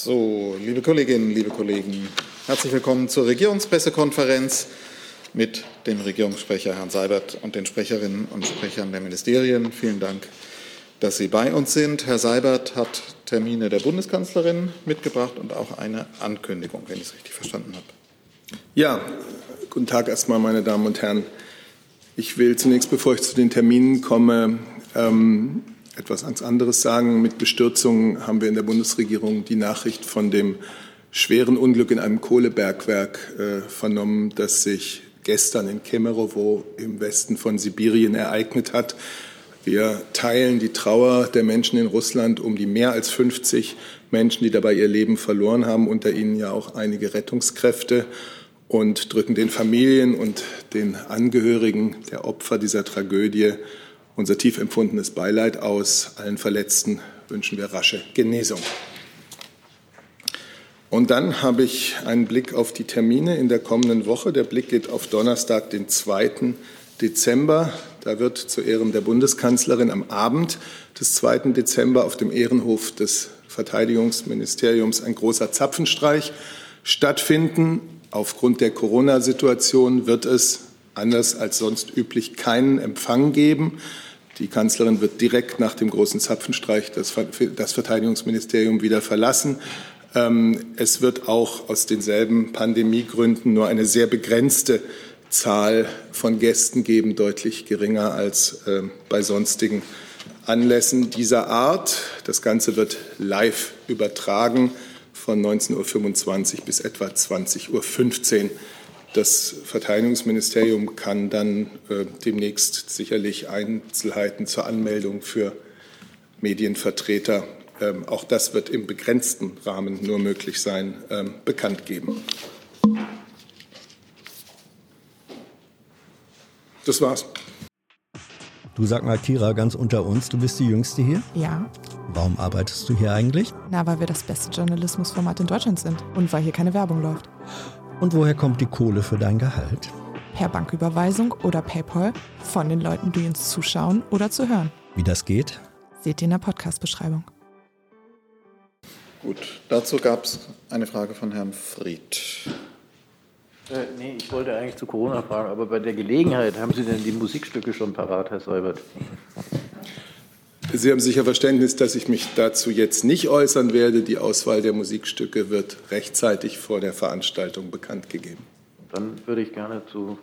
So, liebe Kolleginnen, liebe Kollegen, herzlich willkommen zur Regierungspressekonferenz mit dem Regierungssprecher Herrn Seibert und den Sprecherinnen und Sprechern der Ministerien. Vielen Dank, dass Sie bei uns sind. Herr Seibert hat Termine der Bundeskanzlerin mitgebracht und auch eine Ankündigung, wenn ich es richtig verstanden habe. Ja, guten Tag erstmal, meine Damen und Herren. Ich will zunächst, bevor ich zu den Terminen komme, ähm, etwas ganz anderes sagen. Mit Bestürzung haben wir in der Bundesregierung die Nachricht von dem schweren Unglück in einem Kohlebergwerk äh, vernommen, das sich gestern in Kemerowo im Westen von Sibirien ereignet hat. Wir teilen die Trauer der Menschen in Russland um die mehr als 50 Menschen, die dabei ihr Leben verloren haben, unter ihnen ja auch einige Rettungskräfte und drücken den Familien und den Angehörigen der Opfer dieser Tragödie unser tief empfundenes Beileid aus. Allen Verletzten wünschen wir rasche Genesung. Und dann habe ich einen Blick auf die Termine in der kommenden Woche. Der Blick geht auf Donnerstag, den 2. Dezember. Da wird zu Ehren der Bundeskanzlerin am Abend des 2. Dezember auf dem Ehrenhof des Verteidigungsministeriums ein großer Zapfenstreich stattfinden. Aufgrund der Corona-Situation wird es anders als sonst üblich keinen Empfang geben. Die Kanzlerin wird direkt nach dem großen Zapfenstreich das, Verteidigungsministerium wieder verlassen. Ähm, es wird auch aus denselben Pandemiegründen nur eine sehr begrenzte Zahl von Gästen geben, deutlich geringer als ähm, bei sonstigen Anlässen dieser Art. Das Ganze wird live übertragen von 19.25 Uhr bis etwa 20.15 Uhr. Das Verteidigungsministerium kann dann äh, demnächst sicherlich Einzelheiten zur Anmeldung für Medienvertreter, ähm, auch das wird im begrenzten Rahmen nur möglich sein, ähm, bekannt geben. Das war's. Du sag mal, Kira, ganz unter uns, du bist die Jüngste hier? Ja. Warum arbeitest du hier eigentlich? Na, weil wir das beste Journalismusformat in Deutschland sind und weil hier keine Werbung läuft. Und woher kommt die Kohle für dein Gehalt? Per Banküberweisung oder PayPal von den Leuten, die uns zuschauen oder zu hören. Wie das geht? Seht ihr in der Podcast-Beschreibung. Gut, dazu gab es eine Frage von Herrn Fried. Äh, nee, ich wollte eigentlich zu Corona fragen, aber bei der Gelegenheit haben Sie denn die Musikstücke schon parat, Herr Seibert? Sie haben sicher Verständnis, dass ich mich dazu jetzt nicht äußern werde. Die Auswahl der Musikstücke wird rechtzeitig vor der Veranstaltung bekannt gegeben. Dann würde ich gerne zu.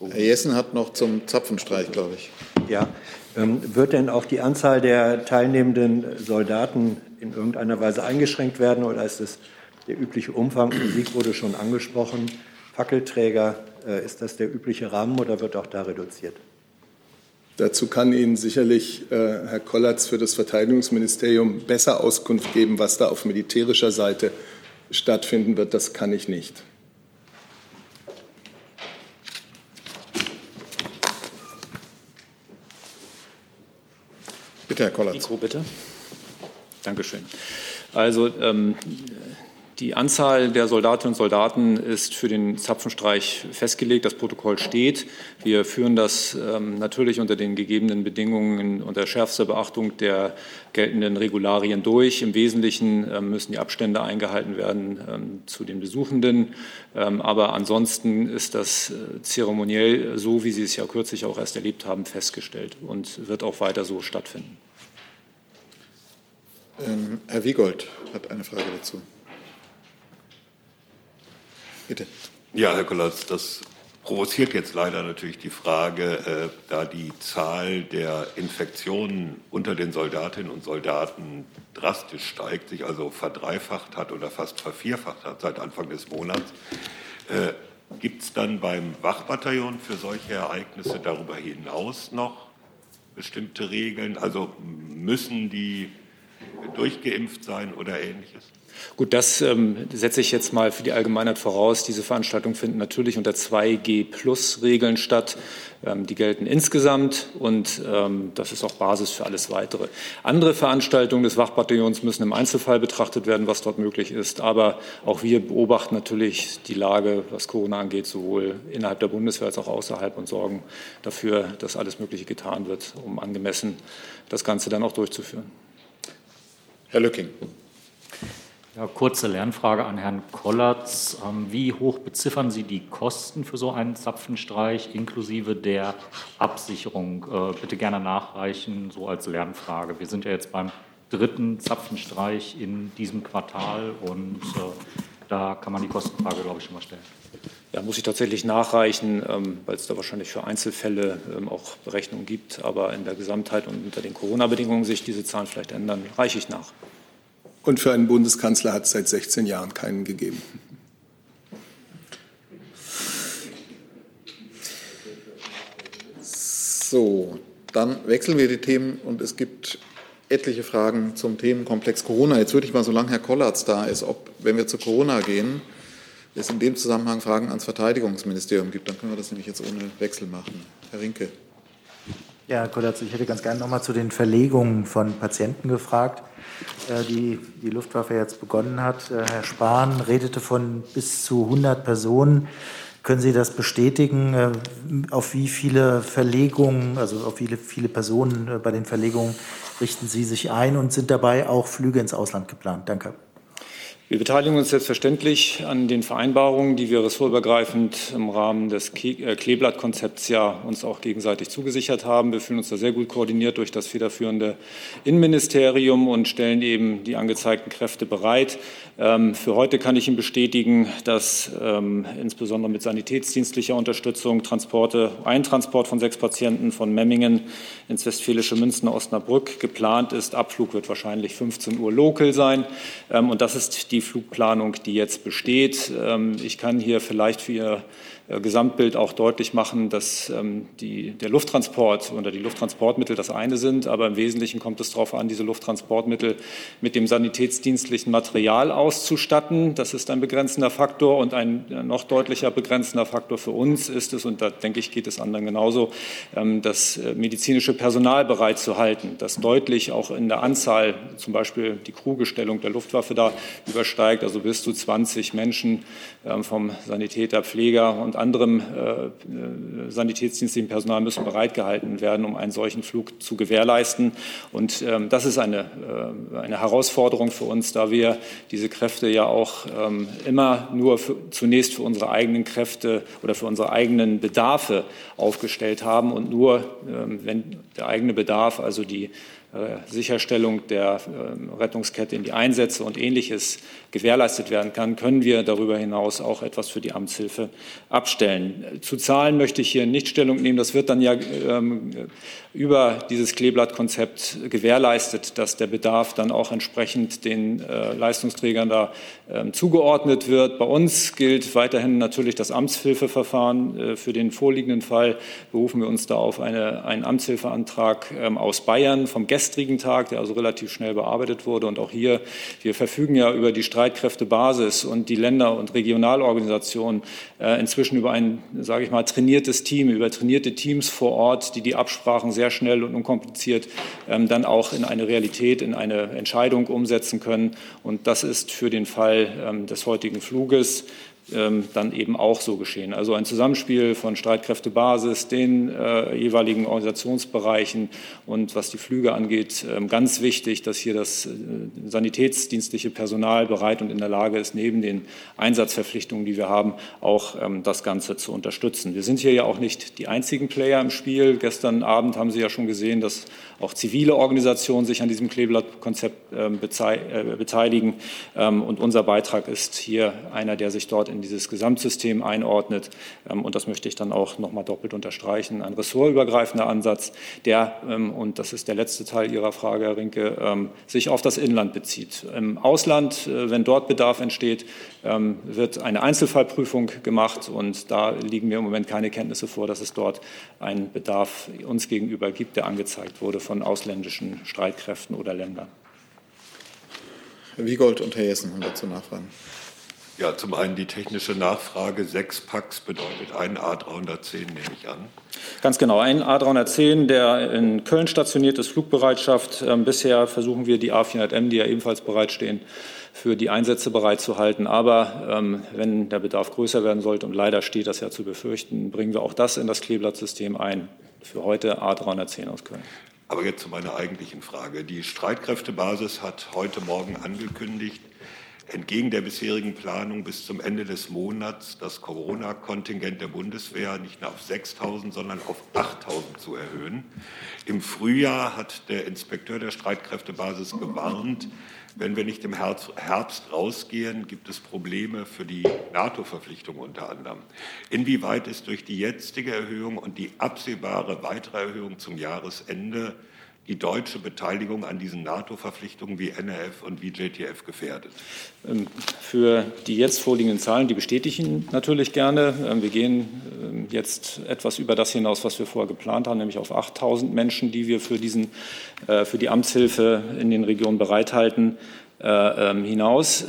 Herr Jessen hat noch zum Zapfenstreich, glaube ich. Ja, ähm, wird denn auch die Anzahl der teilnehmenden Soldaten in irgendeiner Weise eingeschränkt werden oder ist es der übliche Umfang? Musik wurde schon angesprochen. Fackelträger, äh, ist das der übliche Rahmen oder wird auch da reduziert? Dazu kann Ihnen sicherlich äh, Herr Kollatz für das Verteidigungsministerium besser Auskunft geben, was da auf militärischer Seite stattfinden wird. Das kann ich nicht. Bitte, Herr Kollatz. Mikro, bitte. Dankeschön. Also ähm, die Anzahl der Soldatinnen und Soldaten ist für den Zapfenstreich festgelegt. Das Protokoll steht. Wir führen das ähm, natürlich unter den gegebenen Bedingungen unter schärfster Beachtung der geltenden Regularien durch. Im Wesentlichen ähm, müssen die Abstände eingehalten werden ähm, zu den Besuchenden. Ähm, aber ansonsten ist das äh, zeremoniell so, wie Sie es ja kürzlich auch erst erlebt haben, festgestellt und wird auch weiter so stattfinden. Ähm, Herr Wiegold hat eine Frage dazu. Bitte. Ja, Herr Kollatz, das provoziert jetzt leider natürlich die Frage, äh, da die Zahl der Infektionen unter den Soldatinnen und Soldaten drastisch steigt, sich also verdreifacht hat oder fast vervierfacht hat seit Anfang des Monats. Äh, Gibt es dann beim Wachbataillon für solche Ereignisse darüber hinaus noch bestimmte Regeln? Also müssen die durchgeimpft sein oder ähnliches? Gut, das ähm, setze ich jetzt mal für die Allgemeinheit voraus. Diese Veranstaltungen finden natürlich unter 2G-Plus-Regeln statt. Ähm, die gelten insgesamt und ähm, das ist auch Basis für alles Weitere. Andere Veranstaltungen des Wachbataillons müssen im Einzelfall betrachtet werden, was dort möglich ist. Aber auch wir beobachten natürlich die Lage, was Corona angeht, sowohl innerhalb der Bundeswehr als auch außerhalb und sorgen dafür, dass alles Mögliche getan wird, um angemessen das Ganze dann auch durchzuführen. Herr Lücking. Ja, kurze Lernfrage an Herrn Kollatz. Ähm, wie hoch beziffern Sie die Kosten für so einen Zapfenstreich inklusive der Absicherung? Äh, bitte gerne nachreichen, so als Lernfrage. Wir sind ja jetzt beim dritten Zapfenstreich in diesem Quartal und äh, da kann man die Kostenfrage, glaube ich, schon mal stellen. Ja, muss ich tatsächlich nachreichen, ähm, weil es da wahrscheinlich für Einzelfälle ähm, auch Berechnungen gibt. Aber in der Gesamtheit und unter den Corona-Bedingungen sich diese Zahlen vielleicht ändern, reiche ich nach. Und für einen Bundeskanzler hat es seit 16 Jahren keinen gegeben. So, dann wechseln wir die Themen und es gibt etliche Fragen zum Themenkomplex Corona. Jetzt würde ich mal, solange Herr Kollatz da ist, ob, wenn wir zu Corona gehen, es in dem Zusammenhang Fragen ans Verteidigungsministerium gibt. Dann können wir das nämlich jetzt ohne Wechsel machen. Herr Rinke. Ja, Herr Kollatz, ich hätte ganz gerne noch mal zu den Verlegungen von Patienten gefragt, äh, die die Luftwaffe jetzt begonnen hat. Äh, Herr Spahn redete von bis zu 100 Personen. Können Sie das bestätigen? Äh, auf wie viele Verlegungen, also auf viele, viele Personen bei den Verlegungen richten Sie sich ein und sind dabei auch Flüge ins Ausland geplant? Danke. Wir beteiligen uns selbstverständlich an den Vereinbarungen, die wir ressortübergreifend im Rahmen des äh, Kleeblattkonzepts ja uns auch gegenseitig zugesichert haben. Wir fühlen uns da sehr gut koordiniert durch das federführende Innenministerium und stellen eben die angezeigten Kräfte bereit. Ähm, für heute kann ich Ihnen bestätigen, dass ähm, insbesondere mit sanitätsdienstlicher Unterstützung Transporte, ein Transport von sechs Patienten von Memmingen ins westfälische Münzen Osnabrück geplant ist. Abflug wird wahrscheinlich 15 Uhr lokal sein. Ähm, und das ist die Flugplanung, die jetzt besteht. Ähm, ich kann hier vielleicht für Ihr Gesamtbild auch deutlich machen, dass ähm, die, der Lufttransport oder die Lufttransportmittel das eine sind, aber im Wesentlichen kommt es darauf an, diese Lufttransportmittel mit dem sanitätsdienstlichen Material auszustatten. Das ist ein begrenzender Faktor. Und ein äh, noch deutlicher begrenzender Faktor für uns ist es, und da denke ich, geht es anderen genauso, ähm, das äh, medizinische Personal bereitzuhalten, das deutlich auch in der Anzahl, zum Beispiel die Crewgestellung der Luftwaffe da übersteigt, also bis zu 20 Menschen ähm, vom Sanitäter, Pfleger und anderem äh, sanitätsdienstlichen Personal müssen bereitgehalten werden, um einen solchen Flug zu gewährleisten. Und ähm, das ist eine, äh, eine Herausforderung für uns, da wir diese Kräfte ja auch ähm, immer nur für, zunächst für unsere eigenen Kräfte oder für unsere eigenen Bedarfe aufgestellt haben und nur, wenn der eigene Bedarf, also die äh, Sicherstellung der ähm, Rettungskette in die Einsätze und Ähnliches gewährleistet werden kann, können wir darüber hinaus auch etwas für die Amtshilfe abstellen. Zu Zahlen möchte ich hier nicht Stellung nehmen. Das wird dann ja ähm, über dieses Kleeblattkonzept gewährleistet, dass der Bedarf dann auch entsprechend den äh, Leistungsträgern da ähm, zugeordnet wird. Bei uns gilt weiterhin natürlich das Amtshilfeverfahren. Äh, für den vorliegenden Fall berufen wir uns da auf eine, einen Amtshilfeantrag aus Bayern vom Gästen gestrigen Tag, der also relativ schnell bearbeitet wurde. Und auch hier, wir verfügen ja über die Streitkräftebasis und die Länder- und Regionalorganisationen äh, inzwischen über ein, sage ich mal, trainiertes Team, über trainierte Teams vor Ort, die die Absprachen sehr schnell und unkompliziert ähm, dann auch in eine Realität, in eine Entscheidung umsetzen können. Und das ist für den Fall ähm, des heutigen Fluges dann eben auch so geschehen. Also ein Zusammenspiel von Streitkräftebasis, den äh, jeweiligen Organisationsbereichen und was die Flüge angeht, äh, ganz wichtig, dass hier das äh, sanitätsdienstliche Personal bereit und in der Lage ist, neben den Einsatzverpflichtungen, die wir haben, auch ähm, das Ganze zu unterstützen. Wir sind hier ja auch nicht die einzigen Player im Spiel. Gestern Abend haben Sie ja schon gesehen, dass auch zivile Organisationen sich an diesem Kleeblattkonzept ähm, äh, beteiligen. Ähm, und unser Beitrag ist hier einer, der sich dort in dieses Gesamtsystem einordnet. Ähm, und das möchte ich dann auch noch mal doppelt unterstreichen. Ein ressortübergreifender Ansatz, der, und das ist der letzte Teil Ihrer Frage, Herr Rinke, sich auf das Inland bezieht. Im Ausland, äh, wenn dort Bedarf entsteht, wird eine Einzelfallprüfung gemacht. Und da liegen mir im Moment keine Kenntnisse vor, dass es dort einen Bedarf uns gegenüber gibt, der angezeigt wurde von ausländischen Streitkräften oder Ländern. Herr Wiegold und Herr Jessen haben dazu Nachfragen. Ja, zum einen die technische Nachfrage. Sechs Packs bedeutet ein A310, nehme ich an. Ganz genau, ein A310, der in Köln stationiert ist, Flugbereitschaft. Ähm, bisher versuchen wir die A400M, die ja ebenfalls bereitstehen, für die Einsätze bereitzuhalten. Aber ähm, wenn der Bedarf größer werden sollte, und leider steht das ja zu befürchten, bringen wir auch das in das Kleeblattsystem ein. Für heute A310 aus Köln. Aber jetzt zu meiner eigentlichen Frage. Die Streitkräftebasis hat heute Morgen angekündigt, entgegen der bisherigen Planung bis zum Ende des Monats das Corona-Kontingent der Bundeswehr nicht nur auf 6.000, sondern auf 8.000 zu erhöhen. Im Frühjahr hat der Inspekteur der Streitkräftebasis gewarnt, wenn wir nicht im Herbst rausgehen, gibt es Probleme für die NATO-Verpflichtung unter anderem. Inwieweit ist durch die jetzige Erhöhung und die absehbare weitere Erhöhung zum Jahresende die deutsche Beteiligung an diesen NATO-Verpflichtungen wie NRF und wie JTF gefährdet? Ähm, für die jetzt vorliegenden Zahlen, die bestätigen natürlich gerne. Ähm, wir gehen ähm, jetzt etwas über das hinaus, was wir vorher geplant haben, nämlich auf 8.000 Menschen, die wir für, diesen, äh, für die Amtshilfe in den Regionen bereithalten. Äh, hinaus.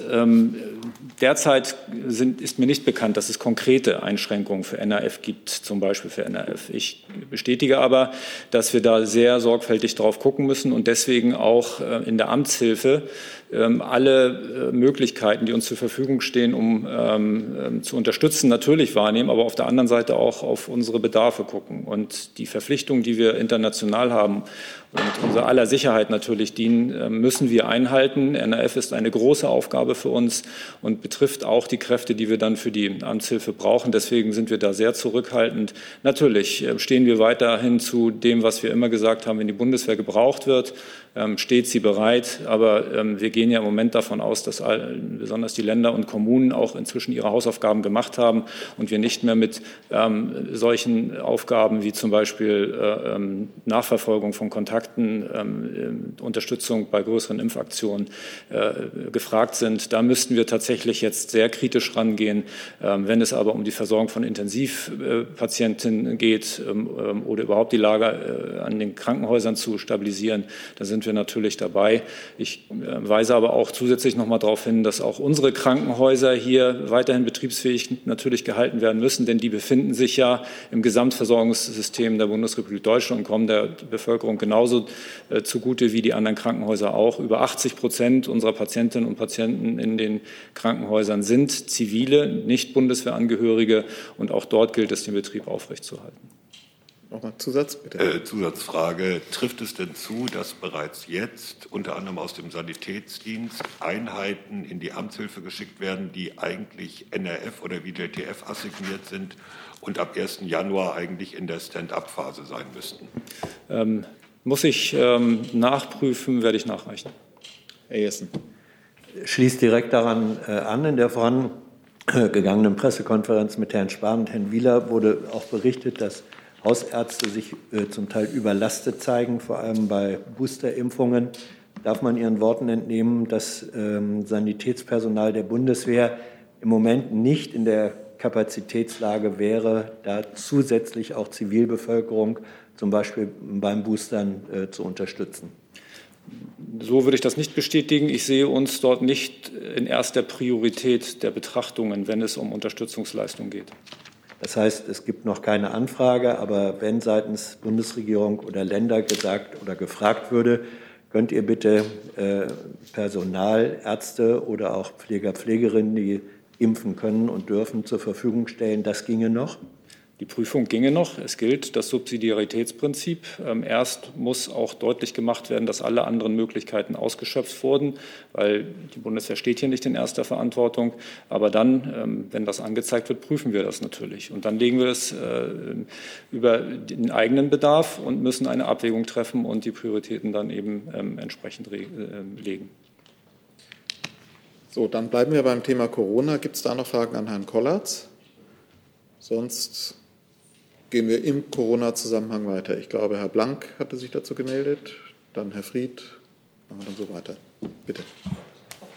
Derzeit sind, ist mir nicht bekannt, dass es konkrete Einschränkungen für NRF gibt, zum Beispiel für NRF. Ich bestätige aber, dass wir da sehr sorgfältig drauf gucken müssen und deswegen auch äh, in der Amtshilfe ähm, alle äh, Möglichkeiten, die uns zur Verfügung stehen, um ähm, ähm, zu unterstützen, natürlich wahrnehmen, aber auf der anderen Seite auch auf unsere Bedarfe gucken. Und die Verpflichtungen, die wir international haben und unser aller Sicherheit natürlich dienen, müssen wir einhalten. NRF ist eine große Aufgabe für uns und betrifft auch die Kräfte, die wir dann für die Amtshilfe brauchen. Deswegen sind wir da sehr zurückhaltend. Natürlich stehen wir weiterhin zu dem, was wir immer gesagt haben, wenn die Bundeswehr gebraucht wird, steht sie bereit. Aber wir gehen ja im Moment davon aus, dass besonders die Länder und Kommunen auch inzwischen ihre Hausaufgaben gemacht haben und wir nicht mehr mit ähm, solchen Aufgaben wie zum Beispiel äh, ähm, Nachverfolgung von Kontakten, ähm, Unterstützung bei größeren Impfaktionen äh, gefragt sind. Da müssten wir tatsächlich jetzt sehr kritisch rangehen. Ähm, wenn es aber um die Versorgung von Intensivpatienten geht ähm, ähm, oder überhaupt die Lage äh, an den Krankenhäusern zu stabilisieren, da sind wir natürlich dabei. Ich äh, weise aber auch zusätzlich noch mal darauf hin, dass auch unsere Krankenhäuser hier weiterhin betriebsfähig natürlich gehalten werden müssen, denn die befinden sich ja im Gesamtversorgungssystem der Bundesrepublik Deutschland und kommen der Bevölkerung genauso äh, zugute wie die anderen Krankenhäuser auch. Über 80 Prozent unserer Patientinnen und Patienten in den Krankenhäusern sind zivile, nicht Bundeswehrangehörige und auch dort gilt es, den Betrieb aufrechtzuerhalten. Nochmal Zusatz, bitte. Äh, Zusatzfrage. Trifft es denn zu, dass bereits jetzt unter anderem aus dem Sanitätsdienst Einheiten in die Amtshilfe geschickt werden, die eigentlich NRF oder WJTF assigniert sind und ab 1. Januar eigentlich in der Stand-up-Phase sein müssten? Ähm, muss ich ähm, nachprüfen, werde ich nachreichen. Herr Jessen. Schließt direkt daran äh, an. In der vorangegangenen Pressekonferenz mit Herrn Spahn und Herrn Wieler wurde auch berichtet, dass Hausärzte sich äh, zum Teil überlastet zeigen, vor allem bei Boosterimpfungen. Darf man Ihren Worten entnehmen, dass ähm, Sanitätspersonal der Bundeswehr im Moment nicht in der Kapazitätslage wäre, da zusätzlich auch Zivilbevölkerung zum Beispiel beim Boostern äh, zu unterstützen? So würde ich das nicht bestätigen. Ich sehe uns dort nicht in erster Priorität der Betrachtungen, wenn es um Unterstützungsleistung geht. Das heißt, es gibt noch keine Anfrage, aber wenn seitens Bundesregierung oder Länder gesagt oder gefragt würde, könnt ihr bitte äh, Personal, Ärzte oder auch Pfleger, Pflegerinnen, die impfen können und dürfen, zur Verfügung stellen. Das ginge noch. Die Prüfung ginge noch. Es gilt das Subsidiaritätsprinzip. Ähm, erst muss auch deutlich gemacht werden, dass alle anderen Möglichkeiten ausgeschöpft wurden, weil die Bundeswehr steht hier nicht in erster Verantwortung. Aber dann, ähm, wenn das angezeigt wird, prüfen wir das natürlich. Und dann legen wir es äh, über den eigenen Bedarf und müssen eine Abwägung treffen und die Prioritäten dann eben ähm, entsprechend äh, legen. So, dann bleiben wir beim Thema Corona. Gibt es da noch Fragen an Herrn Kollatz? Sonst gehen wir im Corona-Zusammenhang weiter. Ich glaube, Herr Blank hatte sich dazu gemeldet, dann Herr Fried, und dann so weiter. Bitte.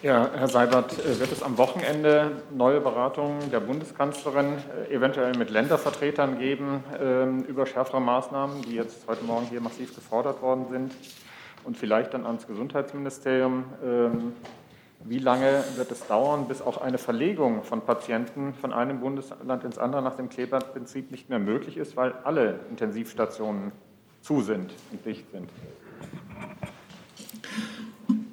Ja, Herr Seibert, äh, wird es am Wochenende neue Beratungen der Bundeskanzlerin äh, eventuell mit Ländervertretern geben ähm, über schärfere Maßnahmen, die jetzt heute Morgen hier massiv gefordert worden sind und vielleicht dann ans Gesundheitsministerium? Wie lange wird es dauern, bis auch eine Verlegung von Patienten von einem Bundesland ins andere nach dem Kleberprinzip nicht mehr möglich ist, weil alle Intensivstationen zu sind und dicht sind?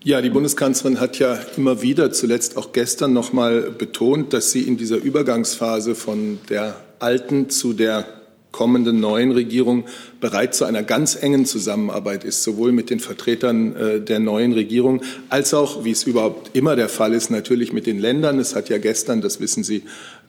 Ja, die Bundeskanzlerin hat ja immer wieder, zuletzt auch gestern noch mal betont, dass sie in dieser Übergangsphase von der alten zu der kommenden neuen Regierung bereit zu einer ganz engen Zusammenarbeit ist, sowohl mit den Vertretern äh, der neuen Regierung als auch, wie es überhaupt immer der Fall ist, natürlich mit den Ländern. Es hat ja gestern, das wissen Sie,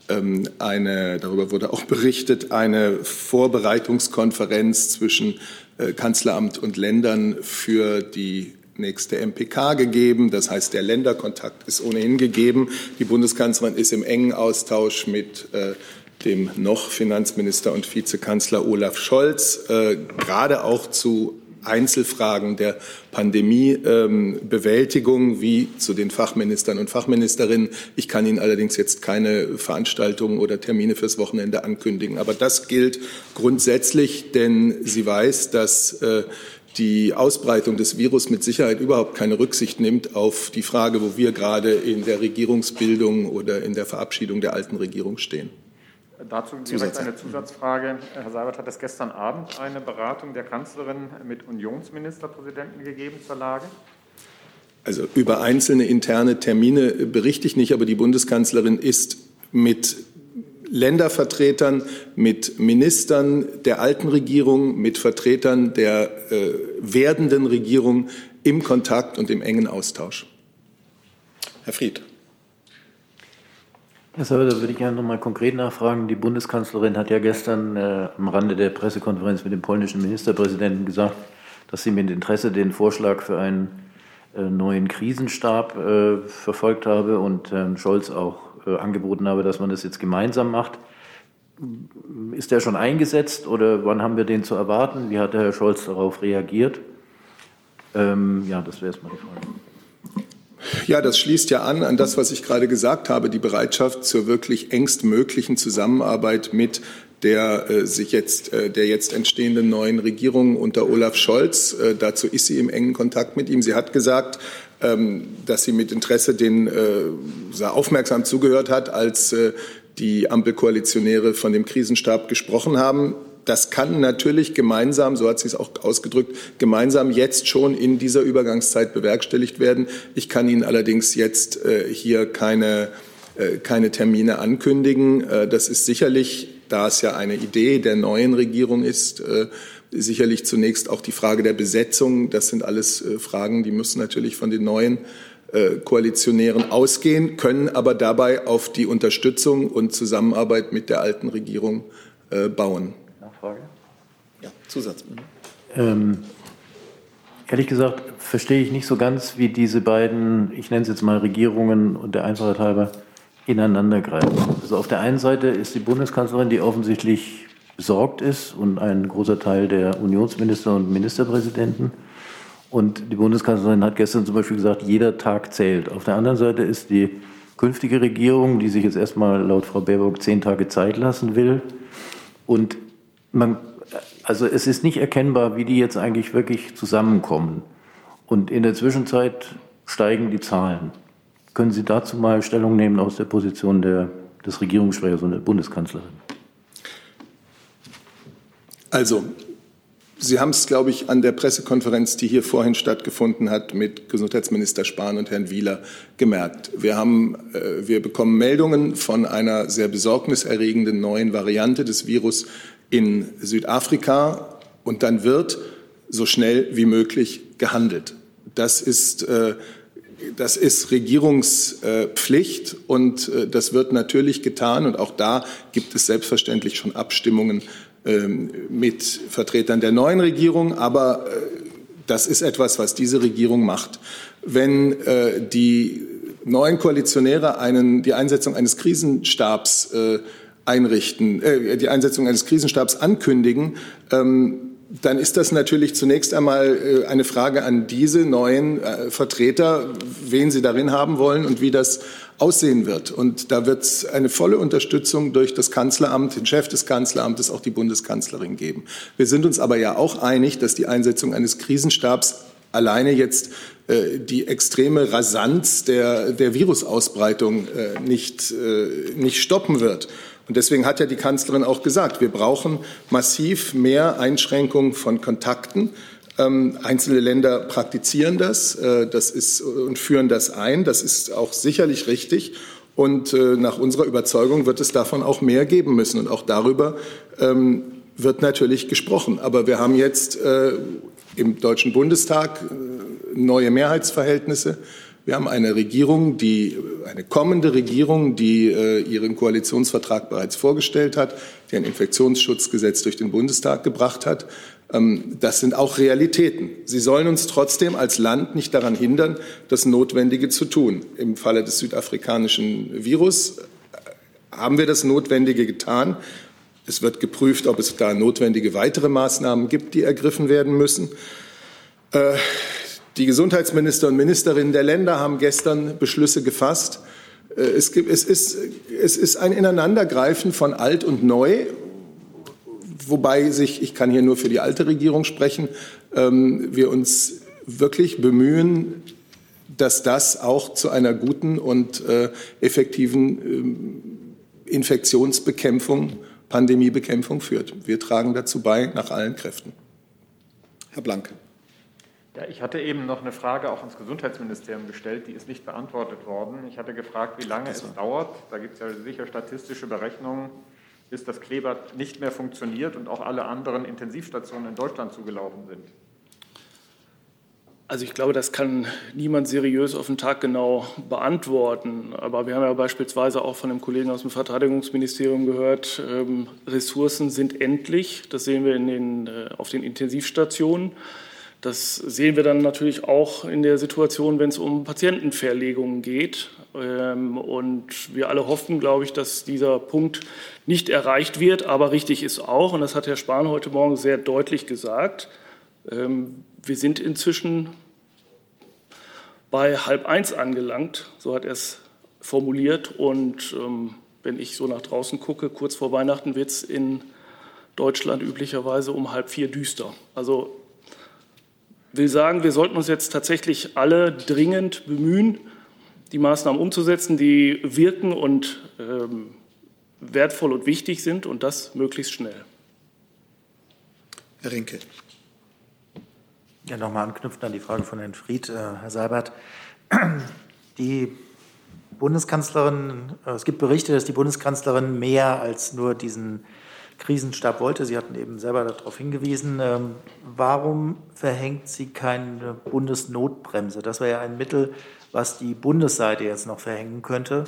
ähm, eine, darüber wurde auch berichtet, eine Vorbereitungskonferenz zwischen äh, Kanzleramt und Ländern für die nächste MPK gegeben. Das heißt, der Länderkontakt ist ohnehin gegeben. Die Bundeskanzlerin ist im engen Austausch mit äh, dem noch Finanzminister und Vizekanzler Olaf Scholz, äh, gerade auch zu Einzelfragen der Pandemiebewältigung ähm, wie zu den Fachministern und Fachministerinnen. Ich kann Ihnen allerdings jetzt keine Veranstaltungen oder Termine fürs Wochenende ankündigen. Aber das gilt grundsätzlich, denn sie weiß, dass äh, die Ausbreitung des Virus mit Sicherheit überhaupt keine Rücksicht nimmt auf die Frage, wo wir gerade in der Regierungsbildung oder in der Verabschiedung der alten Regierung stehen. Dazu direkt eine Zusatzfrage. Herr Seibert, hat es gestern Abend eine Beratung der Kanzlerin mit Unionsministerpräsidenten gegeben zur Lage? Also über einzelne interne Termine berichte ich nicht, aber die Bundeskanzlerin ist mit Ländervertretern, mit Ministern der alten Regierung, mit Vertretern der äh, werdenden Regierung im Kontakt und im engen Austausch. Herr Fried. Sauer, da würde ich gerne noch mal konkret nachfragen. Die Bundeskanzlerin hat ja gestern äh, am Rande der Pressekonferenz mit dem polnischen Ministerpräsidenten gesagt, dass sie mit Interesse den Vorschlag für einen äh, neuen Krisenstab äh, verfolgt habe und Herrn Scholz auch äh, angeboten habe, dass man das jetzt gemeinsam macht. Ist der schon eingesetzt oder wann haben wir den zu erwarten? Wie hat der Herr Scholz darauf reagiert? Ähm, ja, das wäre erstmal die Frage. Ja, das schließt ja an an das, was ich gerade gesagt habe, die Bereitschaft zur wirklich engstmöglichen Zusammenarbeit mit der äh, sich jetzt äh, der jetzt entstehenden neuen Regierung unter Olaf Scholz. Äh, dazu ist sie im engen Kontakt mit ihm. Sie hat gesagt, ähm, dass sie mit Interesse den äh, sehr aufmerksam zugehört hat, als äh, die Ampelkoalitionäre von dem Krisenstab gesprochen haben. Das kann natürlich gemeinsam, so hat sie es auch ausgedrückt, gemeinsam jetzt schon in dieser Übergangszeit bewerkstelligt werden. Ich kann Ihnen allerdings jetzt äh, hier keine, äh, keine Termine ankündigen. Äh, das ist sicherlich, da es ja eine Idee der neuen Regierung ist, äh, sicherlich zunächst auch die Frage der Besetzung. Das sind alles äh, Fragen, die müssen natürlich von den neuen äh, Koalitionären ausgehen, können aber dabei auf die Unterstützung und Zusammenarbeit mit der alten Regierung bauen. Nachfrage? Ja, Zusatz. Ähm, ehrlich gesagt verstehe ich nicht so ganz, wie diese beiden, ich nenne es jetzt mal Regierungen und der Einfachheit halber, ineinander greifen. Also auf der einen Seite ist die Bundeskanzlerin, die offensichtlich besorgt ist und ein großer Teil der Unionsminister und Ministerpräsidenten. Und die Bundeskanzlerin hat gestern zum Beispiel gesagt, jeder Tag zählt. Auf der anderen Seite ist die künftige Regierung, die sich jetzt erstmal laut Frau Baerbock zehn Tage Zeit lassen will. Und man, also es ist nicht erkennbar, wie die jetzt eigentlich wirklich zusammenkommen. Und in der Zwischenzeit steigen die Zahlen. Können Sie dazu mal Stellung nehmen aus der Position der, des Regierungssprechers und der Bundeskanzlerin? Also, Sie haben es, glaube ich, an der Pressekonferenz, die hier vorhin stattgefunden hat, mit Gesundheitsminister Spahn und Herrn Wieler gemerkt. Wir, haben, äh, wir bekommen Meldungen von einer sehr besorgniserregenden neuen Variante des Virus in Südafrika und dann wird so schnell wie möglich gehandelt. Das ist, äh, das ist Regierungspflicht und äh, das wird natürlich getan und auch da gibt es selbstverständlich schon Abstimmungen ähm, mit Vertretern der neuen Regierung, aber äh, das ist etwas, was diese Regierung macht. Wenn die neuen Koalitionäre einen, die Einsetzung eines Krisenstabs einrichten, äh, die Einsetzung eines Krisenstabs ankündigen, ähm, dann ist das natürlich zunächst einmal äh, eine Frage an diese neuen äh, Vertreter, wen sie darin haben wollen und wie das aussehen wird. Und da wird es eine volle Unterstützung durch das Kanzleramt, den Chef des Kanzleramtes, auch die Bundeskanzlerin geben. Wir sind uns aber ja auch einig, dass die Einsetzung eines Krisenstabs alleine jetzt äh, die extreme Rasanz der, der Virusausbreitung äh, nicht, äh, nicht stoppen wird. Und deswegen hat ja die Kanzlerin auch gesagt, wir brauchen massiv mehr Einschränkungen von Kontakten. Ähm, einzelne Länder praktizieren das, äh, das ist, und führen das ein. Das ist auch sicherlich richtig. Und äh, nach unserer Überzeugung wird es davon auch mehr geben müssen. Und auch darüber ähm, wird natürlich gesprochen. Aber wir haben jetzt äh, im Deutschen Bundestag äh, neue Mehrheitsverhältnisse. Wir haben eine Regierung, die eine kommende Regierung, die äh, ihren Koalitionsvertrag bereits vorgestellt hat, die ein Infektionsschutzgesetz durch den Bundestag gebracht hat. Ähm, das sind auch Realitäten. Sie sollen uns trotzdem als Land nicht daran hindern, das Notwendige zu tun. Im Falle des südafrikanischen Virus äh, haben wir das Notwendige getan. Es wird geprüft, ob es da notwendige weitere Maßnahmen gibt, die ergriffen werden müssen. Äh, die Gesundheitsminister und Ministerinnen der Länder haben gestern Beschlüsse gefasst. Äh, es, gibt, es, ist, es ist ein Ineinandergreifen von alt und neu, wobei sich, ich kann hier nur für die alte Regierung sprechen, ähm, wir uns wirklich bemühen, dass das auch zu einer guten und äh, effektiven ähm, Infektionsbekämpfung, Pandemiebekämpfung führt. Wir tragen dazu bei nach allen Kräften. Herr Blank. Ja, ich hatte eben noch eine Frage auch ans Gesundheitsministerium gestellt, die ist nicht beantwortet worden. Ich hatte gefragt, wie lange es dauert. Da gibt es ja sicher statistische Berechnungen, bis das Kleebad nicht mehr funktioniert und auch alle anderen Intensivstationen in Deutschland zugelaufen sind. Also ich glaube, das kann niemand seriös auf den Tag genau beantworten. Aber wir haben ja beispielsweise auch von einem Kollegen aus dem Verteidigungsministerium gehört, ähm, Ressourcen sind endlich. Das sehen wir in den, äh, auf den Intensivstationen. Das sehen wir dann natürlich auch in der Situation, wenn es um Patientenverlegungen geht. Ähm, und wir alle hoffen, glaube ich, dass dieser Punkt nicht erreicht wird. Aber richtig ist auch, und das hat Herr Spahn heute Morgen sehr deutlich gesagt, ähm, wir sind inzwischen bei halb eins angelangt, so hat er es formuliert. Und ähm, wenn ich so nach draußen gucke, kurz vor Weihnachten wird es in Deutschland üblicherweise um halb vier düster. Also will sagen, wir sollten uns jetzt tatsächlich alle dringend bemühen, die Maßnahmen umzusetzen, die wirken und ähm, wertvoll und wichtig sind und das möglichst schnell. Herr Rinke. Ja, nochmal anknüpfend an die Frage von Herrn Fried, äh, Herr Seibert. Die Bundeskanzlerin, äh, es gibt Berichte, dass die Bundeskanzlerin mehr als nur diesen Krisenstab wollte. Sie hatten eben selber darauf hingewiesen. Ähm, warum verhängt sie keine Bundesnotbremse? Das wäre ja ein Mittel, was die Bundesseite jetzt noch verhängen könnte,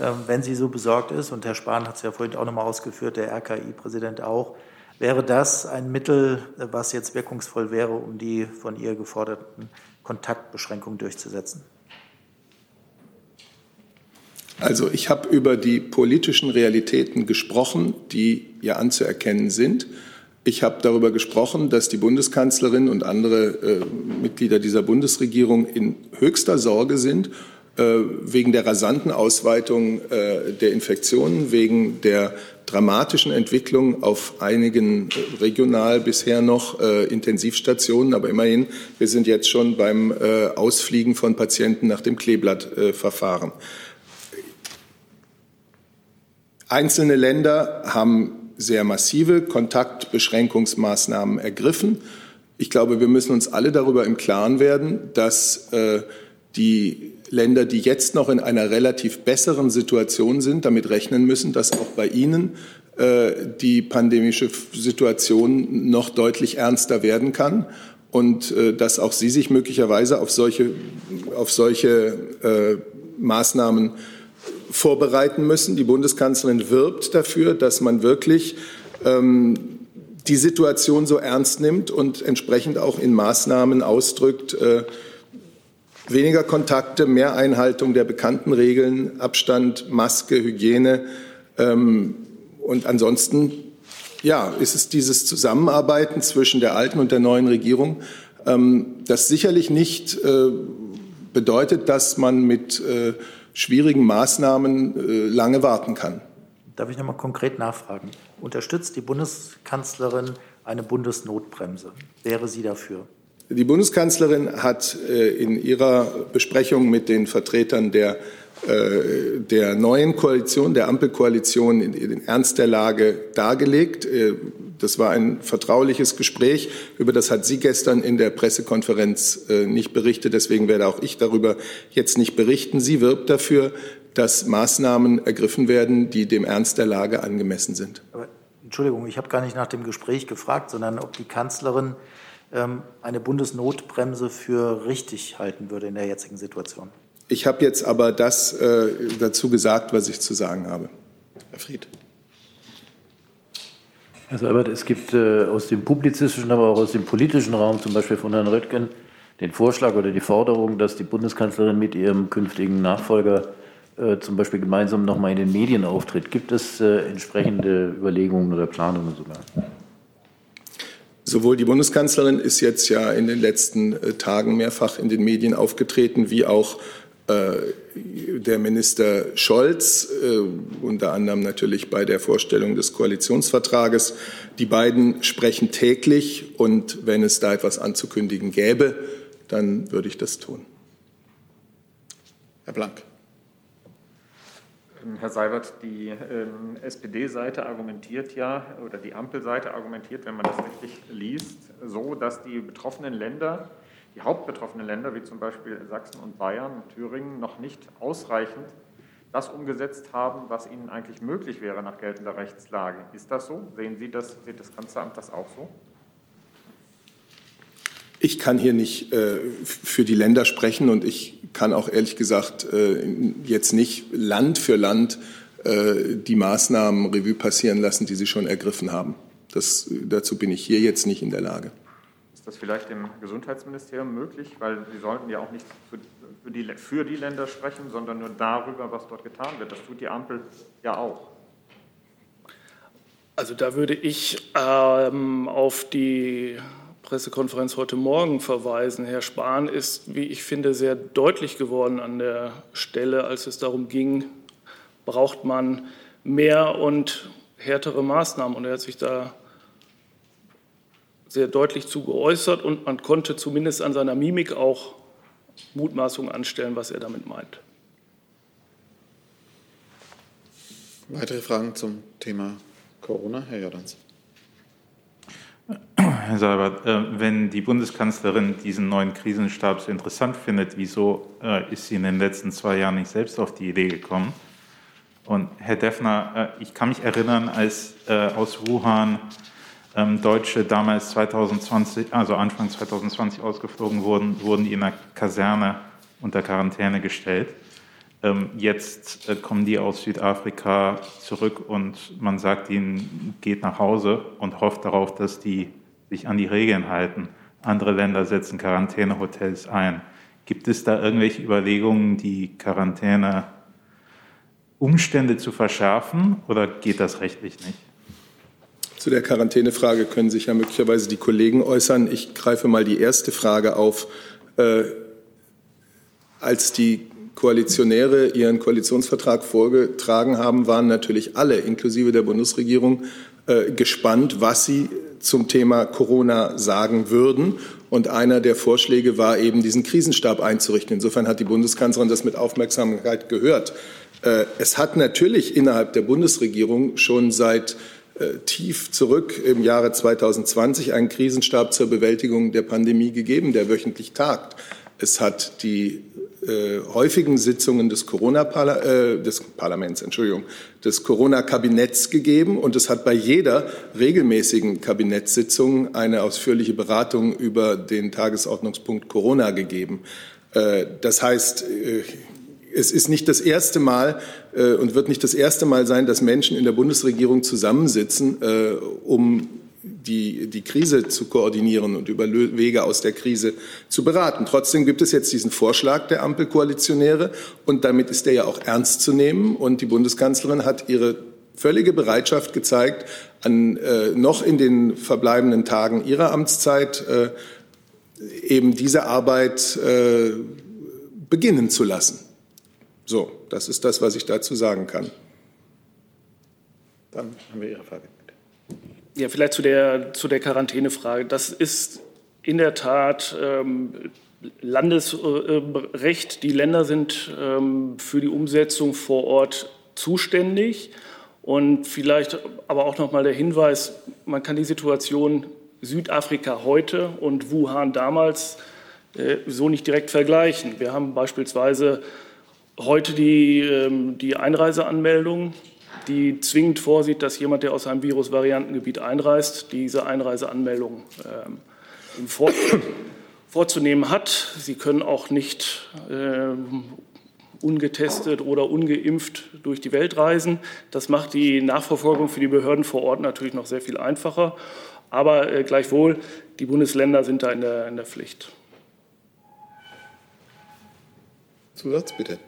ähm, wenn sie so besorgt ist. Und Herr Spahn hat es ja vorhin auch nochmal ausgeführt, der RKI-Präsident auch. Wäre das ein Mittel, was jetzt wirkungsvoll wäre, um die von ihr geforderten Kontaktbeschränkungen durchzusetzen? Also ich habe über die politischen Realitäten gesprochen, die ja anzuerkennen sind. Ich habe darüber gesprochen, dass die Bundeskanzlerin und andere äh, Mitglieder dieser Bundesregierung in höchster Sorge sind äh, wegen der rasanten Ausweitung äh, der Infektionen, wegen der dramatischen Entwicklung auf einigen äh, regional bisher noch äh, Intensivstationen. Aber immerhin, wir sind jetzt schon beim äh, Ausfliegen von Patienten nach dem Kleeblattverfahren. Einzelne Länder haben sehr massive Kontaktbeschränkungsmaßnahmen ergriffen. Ich glaube, wir müssen uns alle darüber im Klaren werden, dass äh, die Länder, die jetzt noch in einer relativ besseren Situation sind, damit rechnen müssen, dass auch bei ihnen äh, die pandemische Situation noch deutlich ernster werden kann und äh, dass auch sie sich möglicherweise auf solche, auf solche äh, Maßnahmen vorbereiten müssen. Die Bundeskanzlerin wirbt dafür, dass man wirklich ähm, die Situation so ernst nimmt und entsprechend auch in Maßnahmen ausdrückt, äh, weniger Kontakte, mehr Einhaltung der bekannten Regeln, Abstand, Maske, Hygiene. Ähm, und ansonsten, ja, ist es dieses Zusammenarbeiten zwischen der alten und der neuen Regierung, ähm, das sicherlich nicht äh, bedeutet, dass man mit äh, schwierigen Maßnahmen äh, lange warten kann. Darf ich noch mal konkret nachfragen? Unterstützt die Bundeskanzlerin eine Bundesnotbremse? Wäre sie dafür? Die Bundeskanzlerin hat äh, in ihrer Besprechung mit den Vertretern der, der neuen Koalition, der Ampelkoalition, den Ernst der Lage dargelegt. Das war ein vertrauliches Gespräch. Über das hat sie gestern in der Pressekonferenz äh, nicht berichtet. Deswegen werde auch ich darüber jetzt nicht berichten. Sie wirbt dafür, dass Maßnahmen ergriffen werden, die dem Ernst der Lage angemessen sind. Aber Entschuldigung, ich habe gar nicht nach dem Gespräch gefragt, sondern ob die Kanzlerin ähm, eine Bundesnotbremse für richtig halten würde in der jetzigen Situation. Ich habe jetzt aber das äh, dazu gesagt, was ich zu sagen habe. Herr Fried. Herr Seibert, es gibt äh, aus dem publizistischen, aber auch aus dem politischen Raum, zum Beispiel von Herrn Röttgen, den Vorschlag oder die Forderung, dass die Bundeskanzlerin mit ihrem künftigen Nachfolger äh, zum Beispiel gemeinsam nochmal in den Medien auftritt. Gibt es äh, entsprechende Überlegungen oder Planungen sogar? Sowohl die Bundeskanzlerin ist jetzt ja in den letzten äh, Tagen mehrfach in den Medien aufgetreten, wie auch der Minister Scholz, äh, unter anderem natürlich bei der Vorstellung des Koalitionsvertrages. Die beiden sprechen täglich und wenn es da etwas anzukündigen gäbe, dann würde ich das tun. Herr Blank. Ähm, Herr Seibert, die ähm, SPD-Seite argumentiert ja, oder die Ampelseite argumentiert, wenn man das richtig liest, so, dass die betroffenen Länder, die hauptbetroffenen Länder, wie zum Beispiel Sachsen und Bayern und Thüringen, noch nicht ausreichend das umgesetzt haben, was ihnen eigentlich möglich wäre nach geltender Rechtslage. Ist das so? Sehen Sie das, sieht das Kanzleramt das auch so? Ich kann hier nicht äh, für die Länder sprechen und ich kann auch ehrlich gesagt äh, jetzt nicht Land für Land äh, die Maßnahmen Revue passieren lassen, die sie schon ergriffen haben. Das, dazu bin ich hier jetzt nicht in der Lage. Das vielleicht im Gesundheitsministerium möglich? Weil Sie sollten ja auch nicht für die, für die Länder sprechen, sondern nur darüber, was dort getan wird. Das tut die Ampel ja auch. Also da würde ich ähm, auf die Pressekonferenz heute Morgen verweisen. Herr Spahn ist, wie ich finde, sehr deutlich geworden an der Stelle, als es darum ging, braucht man mehr und härtere Maßnahmen. Und er hat sich da sehr deutlich zu geäußert und man konnte zumindest an seiner Mimik auch Mutmaßungen anstellen, was er damit meint. Weitere Fragen zum Thema Corona? Herr Jordans. Herr Seibert, äh, wenn die Bundeskanzlerin diesen neuen Krisenstab so interessant findet, wieso äh, ist sie in den letzten zwei Jahren nicht selbst auf die Idee gekommen? Und Herr Deffner, äh, ich kann mich erinnern, als aus Wuhan ähm, Deutsche damals 2020, also Anfang 2020 ausgeflogen wurden, wurden die in einer Kaserne unter Quarantäne gestellt. Ähm, jetzt kommen die aus Südafrika zurück und man sagt ihnen, geht nach Hause und hofft darauf, dass die sich an die Regeln halten. Andere Länder setzen Quarantänehotels ein. Gibt es da irgendwelche Überlegungen, die Quarantäneumstände zu verschärfen oder geht das rechtlich nicht? Zu der Quarantänefrage können sich ja möglicherweise die Kollegen äußern. Ich greife mal die erste Frage auf. Äh, als die Koalitionäre ihren Koalitionsvertrag vorgetragen haben, waren natürlich alle, inklusive der Bundesregierung, äh, gespannt, was sie zum Thema Corona sagen würden. Und einer der Vorschläge war eben, diesen Krisenstab einzurichten. Insofern hat die Bundeskanzlerin das mit Aufmerksamkeit gehört. Äh, es hat natürlich innerhalb der Bundesregierung schon seit tief zurück im Jahre 2020 einen Krisenstab zur Bewältigung der Pandemie gegeben, der wöchentlich tagt. Es hat die äh, häufigen Sitzungen des Corona äh, des Parlaments, Entschuldigung, des Corona-Kabinetts gegeben und es hat bei jeder regelmäßigen Kabinettssitzung eine ausführliche Beratung über den Tagesordnungspunkt Corona gegeben. Äh, das heißt, äh, es ist nicht das erste Mal äh, und wird nicht das erste Mal sein, dass Menschen in der Bundesregierung zusammensitzen, äh, um die, die Krise zu koordinieren und über Wege aus der Krise zu beraten. Trotzdem gibt es jetzt diesen Vorschlag der Ampelkoalitionäre und damit ist der ja auch ernst zu nehmen. Und die Bundeskanzlerin hat ihre völlige Bereitschaft gezeigt, an, äh, noch in den verbleibenden Tagen ihrer Amtszeit äh, eben diese Arbeit äh, beginnen zu lassen. So, das ist das, was ich dazu sagen kann. Dann haben wir Ihre Frage. Ja, vielleicht zu der, zu der Quarantänefrage. Das ist in der Tat ähm, Landesrecht. Die Länder sind ähm, für die Umsetzung vor Ort zuständig. Und vielleicht aber auch noch mal der Hinweis, man kann die Situation Südafrika heute und Wuhan damals äh, so nicht direkt vergleichen. Wir haben beispielsweise heute die, ähm, die Einreiseanmeldung die zwingend vorsieht, dass jemand, der aus einem Virusvariantengebiet einreist, diese Einreiseanmeldung ähm, vor, vorzunehmen hat. Sie können auch nicht ähm, ungetestet oder ungeimpft durch die Welt reisen. Das macht die Nachverfolgung für die Behörden vor Ort natürlich noch sehr viel einfacher. Aber äh, gleichwohl, die Bundesländer sind da in der, in der Pflicht. Zusatz, bitte.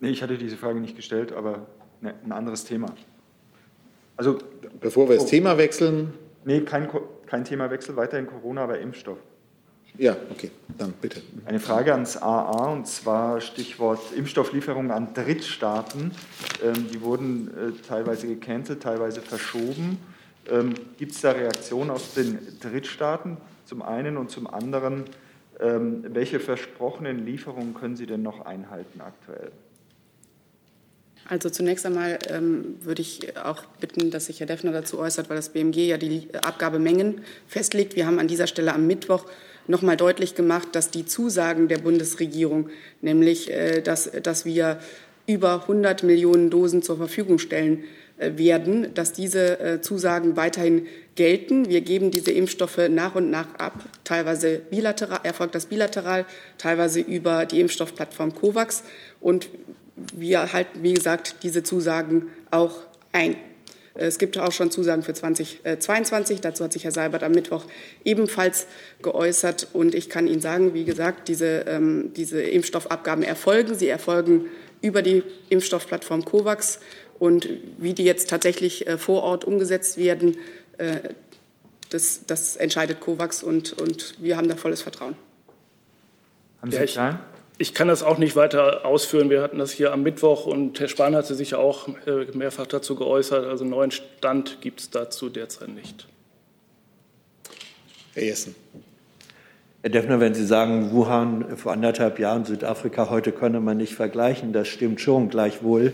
Nee, ich hatte diese Frage nicht gestellt, aber ne, ein anderes Thema. Also, Bevor wir das oh, Thema wechseln. Nee, kein, kein Themawechsel, weiterhin Corona, aber Impfstoff. Ja, okay, dann bitte. Eine Frage ans AA und zwar Stichwort Impfstofflieferungen an Drittstaaten. Ähm, die wurden äh, teilweise gecancelt, teilweise verschoben. Ähm, Gibt es da Reaktionen aus den Drittstaaten zum einen und zum anderen? Ähm, welche versprochenen Lieferungen können Sie denn noch einhalten aktuell? Also zunächst einmal ähm, würde ich auch bitten, dass sich Herr Deffner dazu äußert, weil das BMG ja die Abgabemengen festlegt. Wir haben an dieser Stelle am Mittwoch noch mal deutlich gemacht, dass die Zusagen der Bundesregierung, nämlich äh, dass, dass wir über 100 Millionen Dosen zur Verfügung stellen äh, werden, dass diese äh, Zusagen weiterhin gelten. Wir geben diese Impfstoffe nach und nach ab. Teilweise bilateral, erfolgt das bilateral, teilweise über die Impfstoffplattform COVAX. Und wir halten, wie gesagt, diese Zusagen auch ein. Es gibt auch schon Zusagen für 2022. Dazu hat sich Herr Seibert am Mittwoch ebenfalls geäußert. Und ich kann Ihnen sagen, wie gesagt, diese, ähm, diese Impfstoffabgaben erfolgen. Sie erfolgen über die Impfstoffplattform COVAX. Und wie die jetzt tatsächlich äh, vor Ort umgesetzt werden, äh, das, das entscheidet COVAX. Und, und wir haben da volles Vertrauen. Haben Sie ja, ich, ich kann das auch nicht weiter ausführen. Wir hatten das hier am Mittwoch und Herr Spahn hatte sich ja auch äh, mehrfach dazu geäußert. Also einen neuen Stand gibt es dazu derzeit nicht. Herr Jessen. Herr Deffner, wenn Sie sagen, Wuhan vor anderthalb Jahren, Südafrika heute könne man nicht vergleichen, das stimmt schon. Gleichwohl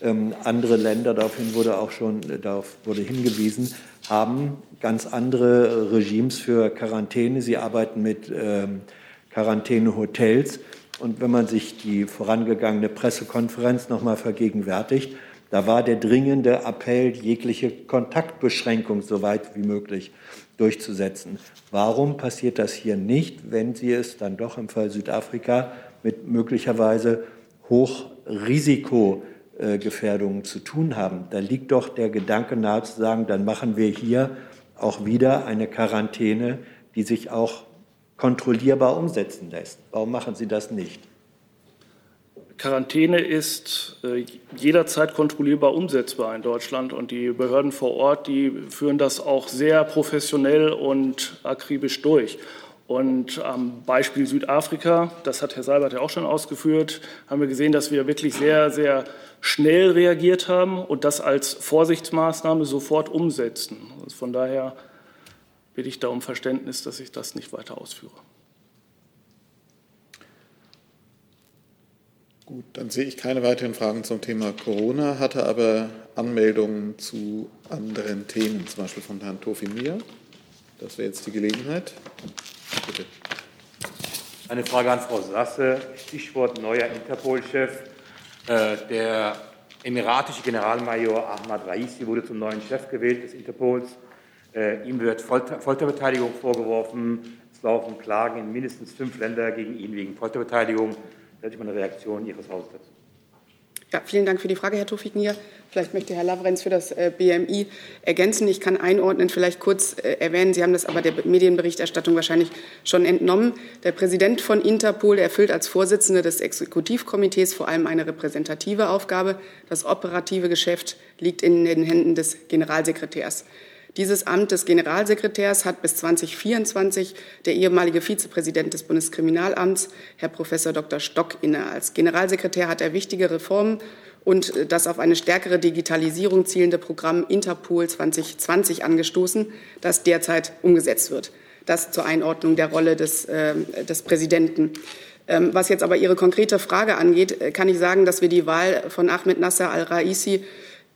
ähm, andere Länder, daraufhin wurde auch schon darauf wurde hingewiesen, haben ganz andere Regimes für Quarantäne. Sie arbeiten mit ähm, Quarantänehotels. Und wenn man sich die vorangegangene Pressekonferenz noch mal vergegenwärtigt, da war der dringende Appell, jegliche Kontaktbeschränkung so weit wie möglich durchzusetzen. Warum passiert das hier nicht, wenn Sie es dann doch im Fall Südafrika mit möglicherweise Hochrisikogefährdungen zu tun haben? Da liegt doch der Gedanke nahe zu sagen, dann machen wir hier auch wieder eine Quarantäne, die sich auch kontrollierbar umsetzen lässt. Warum machen Sie das nicht? Quarantäne ist äh, jederzeit kontrollierbar umsetzbar in Deutschland und die Behörden vor Ort, die führen das auch sehr professionell und akribisch durch. Und am Beispiel Südafrika, das hat Herr Seibert ja auch schon ausgeführt, haben wir gesehen, dass wir wirklich sehr, sehr schnell reagiert haben und das als Vorsichtsmaßnahme sofort umsetzen. Also von daher bitte ich da um Verständnis, dass ich das nicht weiter ausführe. Gut, dann sehe ich keine weiteren Fragen zum Thema Corona, hatte aber Anmeldungen zu anderen Themen, zum Beispiel von Herrn Tofimir. Das wäre jetzt die Gelegenheit. Bitte. Eine Frage an Frau Sasse, Stichwort neuer Interpol-Chef. Äh, der emiratische Generalmajor Ahmad Raisi wurde zum neuen Chef gewählt des Interpols. Äh, ihm wird Folter, Folterbeteiligung vorgeworfen. Es laufen Klagen in mindestens fünf Ländern gegen ihn wegen Folterbeteiligung. Da hätte ich mal eine Reaktion Ihres Hauses dazu. Ja, vielen Dank für die Frage, Herr Tofik-Nier. Vielleicht möchte Herr Lavrenz für das äh, BMI ergänzen. Ich kann einordnen, vielleicht kurz äh, erwähnen, Sie haben das aber der Medienberichterstattung wahrscheinlich schon entnommen. Der Präsident von Interpol erfüllt als Vorsitzender des Exekutivkomitees vor allem eine repräsentative Aufgabe. Das operative Geschäft liegt in den Händen des Generalsekretärs. Dieses Amt des Generalsekretärs hat bis 2024 der ehemalige Vizepräsident des Bundeskriminalamts, Herr Professor Dr. Stock, inne. Als Generalsekretär hat er wichtige Reformen und das auf eine stärkere Digitalisierung zielende Programm Interpol 2020 angestoßen, das derzeit umgesetzt wird. Das zur Einordnung der Rolle des, äh, des Präsidenten. Ähm, was jetzt aber Ihre konkrete Frage angeht, äh, kann ich sagen, dass wir die Wahl von Ahmed Nasser al-Raisi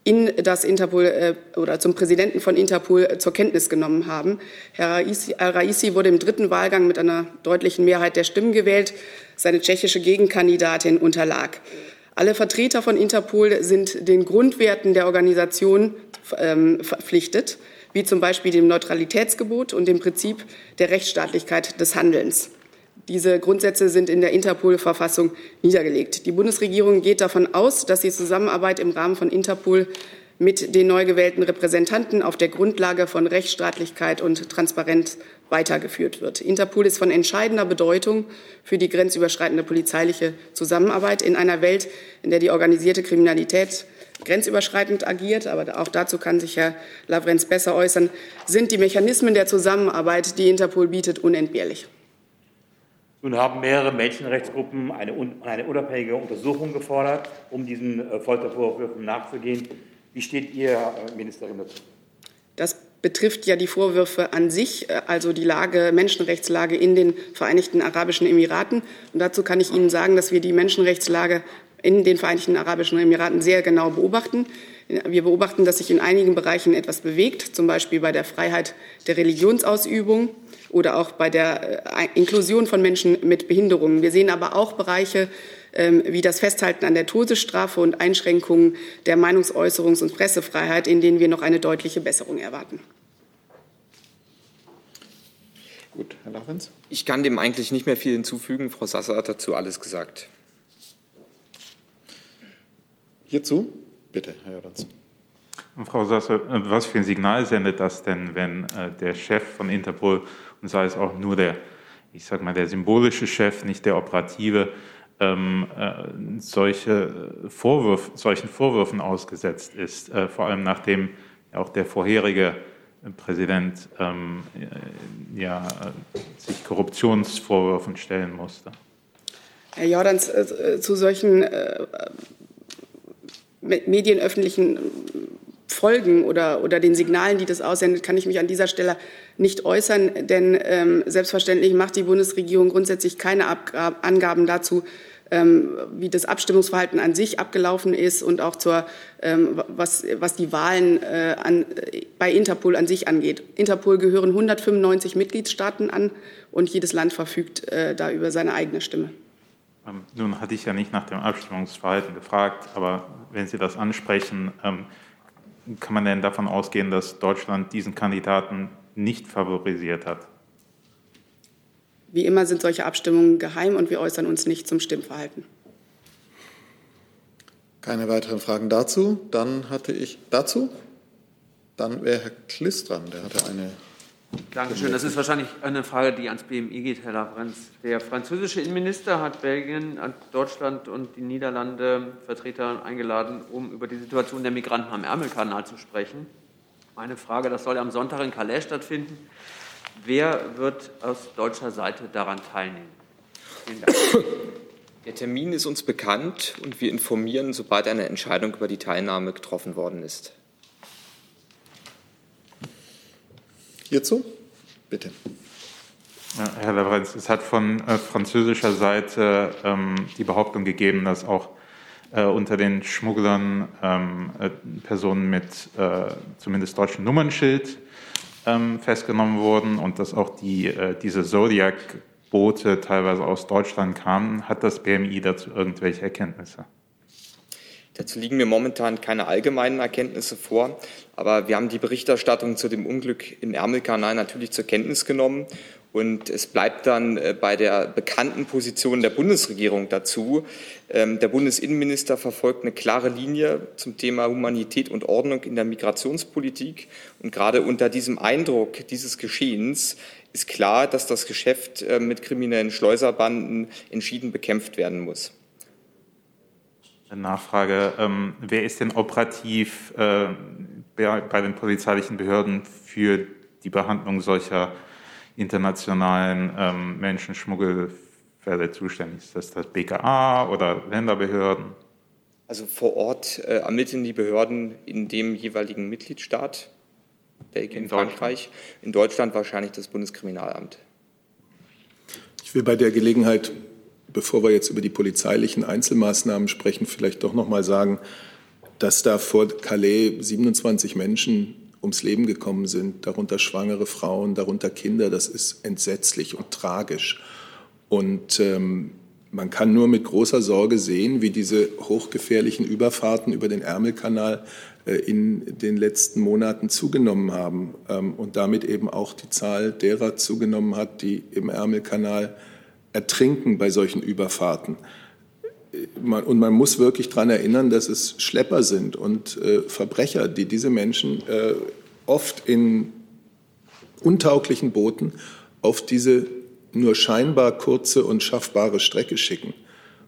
in das Interpol äh, oder zum Präsidenten von Interpol äh, zur Kenntnis genommen haben. Herr Al-Raisi wurde im dritten Wahlgang mit einer deutlichen Mehrheit der Stimmen gewählt. Seine tschechische Gegenkandidatin unterlag. Alle Vertreter von Interpol sind den Grundwerten der Organisation ähm, verpflichtet, wie zum Beispiel dem Neutralitätsgebot und dem Prinzip der Rechtsstaatlichkeit des Handelns. Diese Grundsätze sind in der Interpol-Verfassung niedergelegt. Die Bundesregierung geht davon aus, dass die Zusammenarbeit im Rahmen von Interpol mit den neu gewählten Repräsentanten auf der Grundlage von Rechtsstaatlichkeit und Transparenz weitergeführt wird. Interpol ist von entscheidender Bedeutung für die grenzüberschreitende polizeiliche Zusammenarbeit in einer Welt, in der die organisierte Kriminalität grenzüberschreitend agiert, aber auch dazu kann sich Herr Lavrenz besser äußern, sind die Mechanismen der Zusammenarbeit, die Interpol bietet, unentbehrlich. Nun haben mehrere Menschenrechtsgruppen eine, eine unabhängige Untersuchung gefordert, um diesen äh, Foltervorwürfen nachzugehen. Wie steht Ihr äh, Ministerin dazu? Das betrifft ja die Vorwürfe an sich, äh, also die Lage, Menschenrechtslage in den Vereinigten Arabischen Emiraten. Und dazu kann ich Ihnen sagen, dass wir die Menschenrechtslage in den Vereinigten Arabischen Emiraten sehr genau beobachten. Wir beobachten, dass sich in einigen Bereichen etwas bewegt, zum Beispiel bei der Freiheit der Religionsausübung oder auch bei der äh, Inklusion von Menschen mit Behinderungen. Wir sehen aber auch Bereiche ähm, wie das Festhalten an der Todesstrafe und Einschränkungen der Meinungsäußerungs- und Pressefreiheit, in denen wir noch eine deutliche Besserung erwarten. Gut, Herr Lachwens. Ich kann dem eigentlich nicht mehr viel hinzufügen. Frau Sasser hat dazu alles gesagt. Hierzu? Bitte, Herr Jordans. Frau Sasser, äh, was für ein Signal sendet das denn, wenn äh, der Chef von Interpol und sei es auch nur der, ich sage mal, der symbolische Chef, nicht der operative, ähm, äh, solche Vorwürf, solchen Vorwürfen ausgesetzt ist, äh, vor allem nachdem auch der vorherige Präsident ähm, äh, ja, sich Korruptionsvorwürfen stellen musste. Herr Jordans, äh, zu solchen medienöffentlichen Folgen oder, oder den Signalen, die das aussendet, kann ich mich an dieser Stelle nicht äußern, denn ähm, selbstverständlich macht die Bundesregierung grundsätzlich keine Abgab Angaben dazu, ähm, wie das Abstimmungsverhalten an sich abgelaufen ist und auch zur, ähm, was, was die Wahlen äh, an, bei Interpol an sich angeht. Interpol gehören 195 Mitgliedstaaten an und jedes Land verfügt äh, da über seine eigene Stimme. Ähm, nun hatte ich ja nicht nach dem Abstimmungsverhalten gefragt, aber wenn Sie das ansprechen, ähm, kann man denn davon ausgehen, dass Deutschland diesen Kandidaten nicht favorisiert hat? Wie immer sind solche Abstimmungen geheim und wir äußern uns nicht zum Stimmverhalten. Keine weiteren Fragen dazu. Dann hatte ich dazu. Dann wäre Herr Kliss dran. Der hatte eine Dankeschön. Das ist wahrscheinlich eine Frage, die ans BMI geht, Herr Lavrenz. Der französische Innenminister hat Belgien, Deutschland und die Niederlande Vertreter eingeladen, um über die Situation der Migranten am Ärmelkanal zu sprechen. Meine Frage, das soll am Sonntag in Calais stattfinden. Wer wird aus deutscher Seite daran teilnehmen? Vielen Dank. Der Termin ist uns bekannt und wir informieren, sobald eine Entscheidung über die Teilnahme getroffen worden ist. Hierzu? Bitte. Herr Lavrenz, es hat von äh, französischer Seite ähm, die Behauptung gegeben, dass auch äh, unter den Schmugglern ähm, äh, Personen mit äh, zumindest deutschem Nummernschild ähm, festgenommen wurden und dass auch die, äh, diese Zodiac-Boote teilweise aus Deutschland kamen. Hat das BMI dazu irgendwelche Erkenntnisse? Dazu liegen mir momentan keine allgemeinen Erkenntnisse vor, aber wir haben die Berichterstattung zu dem Unglück im Ärmelkanal natürlich zur Kenntnis genommen und es bleibt dann äh, bei der bekannten Position der Bundesregierung dazu. Ähm, der Bundesinnenminister verfolgt eine klare Linie zum Thema Humanität und Ordnung in der Migrationspolitik. Und gerade unter diesem Eindruck dieses Geschehens ist klar, dass das Geschäft äh, mit kriminellen Schleuserbanden entschieden bekämpft werden muss. Nachfrage. Ähm, wer ist denn operativ äh, bei den polizeilichen Behörden für die Behandlung solcher internationalen ähm, Menschenschmuggelfälle zuständig? Ist das das BKA oder Länderbehörden? Also vor Ort äh, ermitteln die Behörden in dem jeweiligen Mitgliedstaat, Belgien, in Frankreich, in Deutschland wahrscheinlich das Bundeskriminalamt. Ich will bei der Gelegenheit bevor wir jetzt über die polizeilichen Einzelmaßnahmen sprechen, vielleicht doch noch mal sagen, dass da vor Calais 27 Menschen ums Leben gekommen sind, darunter schwangere Frauen, darunter Kinder. Das ist entsetzlich und tragisch. Und ähm, man kann nur mit großer Sorge sehen, wie diese hochgefährlichen Überfahrten über den Ärmelkanal äh, in den letzten Monaten zugenommen haben ähm, und damit eben auch die Zahl derer zugenommen hat, die im Ärmelkanal ertrinken bei solchen Überfahrten. Und man muss wirklich daran erinnern, dass es Schlepper sind und äh, Verbrecher, die diese Menschen äh, oft in untauglichen Booten auf diese nur scheinbar kurze und schaffbare Strecke schicken.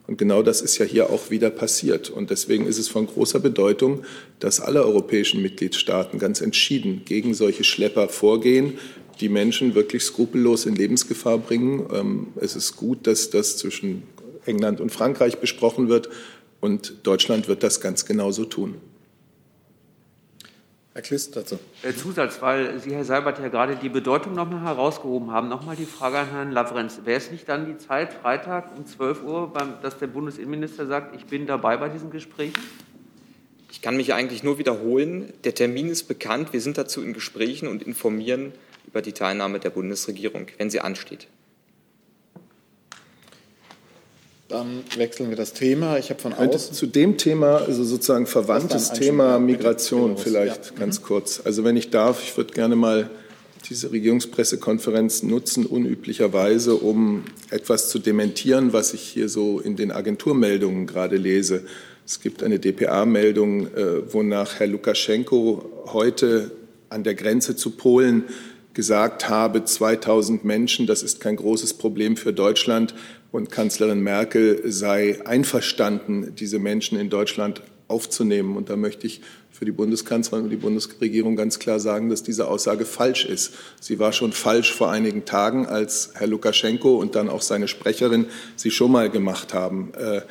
Und genau das ist ja hier auch wieder passiert. Und deswegen ist es von großer Bedeutung, dass alle europäischen Mitgliedstaaten ganz entschieden gegen solche Schlepper vorgehen, die Menschen wirklich skrupellos in Lebensgefahr bringen. Ähm, es ist gut, dass das zwischen England und Frankreich besprochen wird. Und Deutschland wird das ganz genauso tun. Herr Klist dazu. Äh, Zusatz, weil Sie, Herr Seibert, ja gerade die Bedeutung noch mal herausgehoben haben. Noch mal die Frage an Herrn Lavrenz. Wäre es nicht dann die Zeit, Freitag um 12 Uhr, dass der Bundesinnenminister sagt, ich bin dabei bei diesen Gesprächen? Ich kann mich eigentlich nur wiederholen. Der Termin ist bekannt. Wir sind dazu in Gesprächen und informieren über die Teilnahme der Bundesregierung, wenn sie ansteht. Dann wechseln wir das Thema. Ich habe von Könnte außen zu dem Thema, also sozusagen verwandtes Thema Migration vielleicht Ja. ganz kurz. Also wenn ich darf, ich würde gerne mal diese Regierungspressekonferenz nutzen, unüblicherweise, um etwas zu dementieren, was ich hier so in den Agenturmeldungen gerade lese. Es gibt eine DPA-Meldung, äh, wonach Herr Lukaschenko heute an der Grenze zu Polen gesagt habe, 2000 Menschen, das ist kein großes Problem für Deutschland. Und Kanzlerin Merkel sei einverstanden, diese Menschen in Deutschland aufzunehmen. Und da möchte ich für die Bundeskanzlerin und die Bundesregierung ganz klar sagen, dass diese Aussage falsch ist. Sie war schon falsch vor einigen Tagen, als Herr Lukaschenko und dann auch seine Sprecherin sie schon mal gemacht haben. Äh,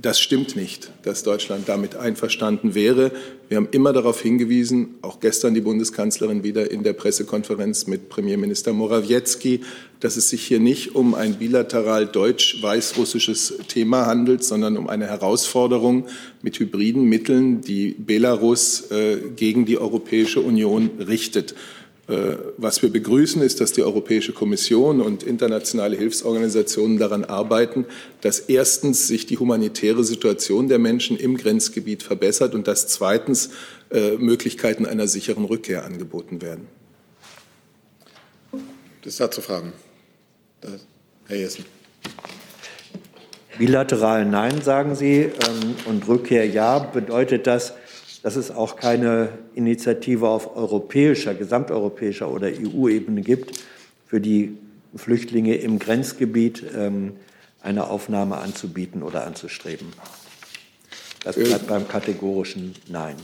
Das stimmt nicht, dass Deutschland damit einverstanden wäre. Wir haben immer darauf hingewiesen, auch gestern die Bundeskanzlerin wieder in der Pressekonferenz mit Premierminister Morawiecki, dass es sich hier nicht um ein bilateral deutsch-weiß-russisches Thema handelt, sondern um eine Herausforderung mit hybriden Mitteln, die Belarus äh, gegen die Europäische Union richtet. Äh, Was wir begrüßen, ist, dass die Europäische Kommission und internationale Hilfsorganisationen daran arbeiten, dass erstens sich die humanitäre Situation der Menschen im Grenzgebiet verbessert und dass zweitens äh, Möglichkeiten einer sicheren Rückkehr angeboten werden. Das ist dazu Fragen. Das, Herr Jessen. Bilateral Nein, sagen Sie, ähm, und Rückkehr Ja. Bedeutet das, dass es auch keine Initiative auf europäischer, gesamteuropäischer oder EU-Ebene gibt, für die Flüchtlinge im Grenzgebiet ähm, eine Aufnahme anzubieten oder anzustreben? Das bleibt beim kategorischen Nein.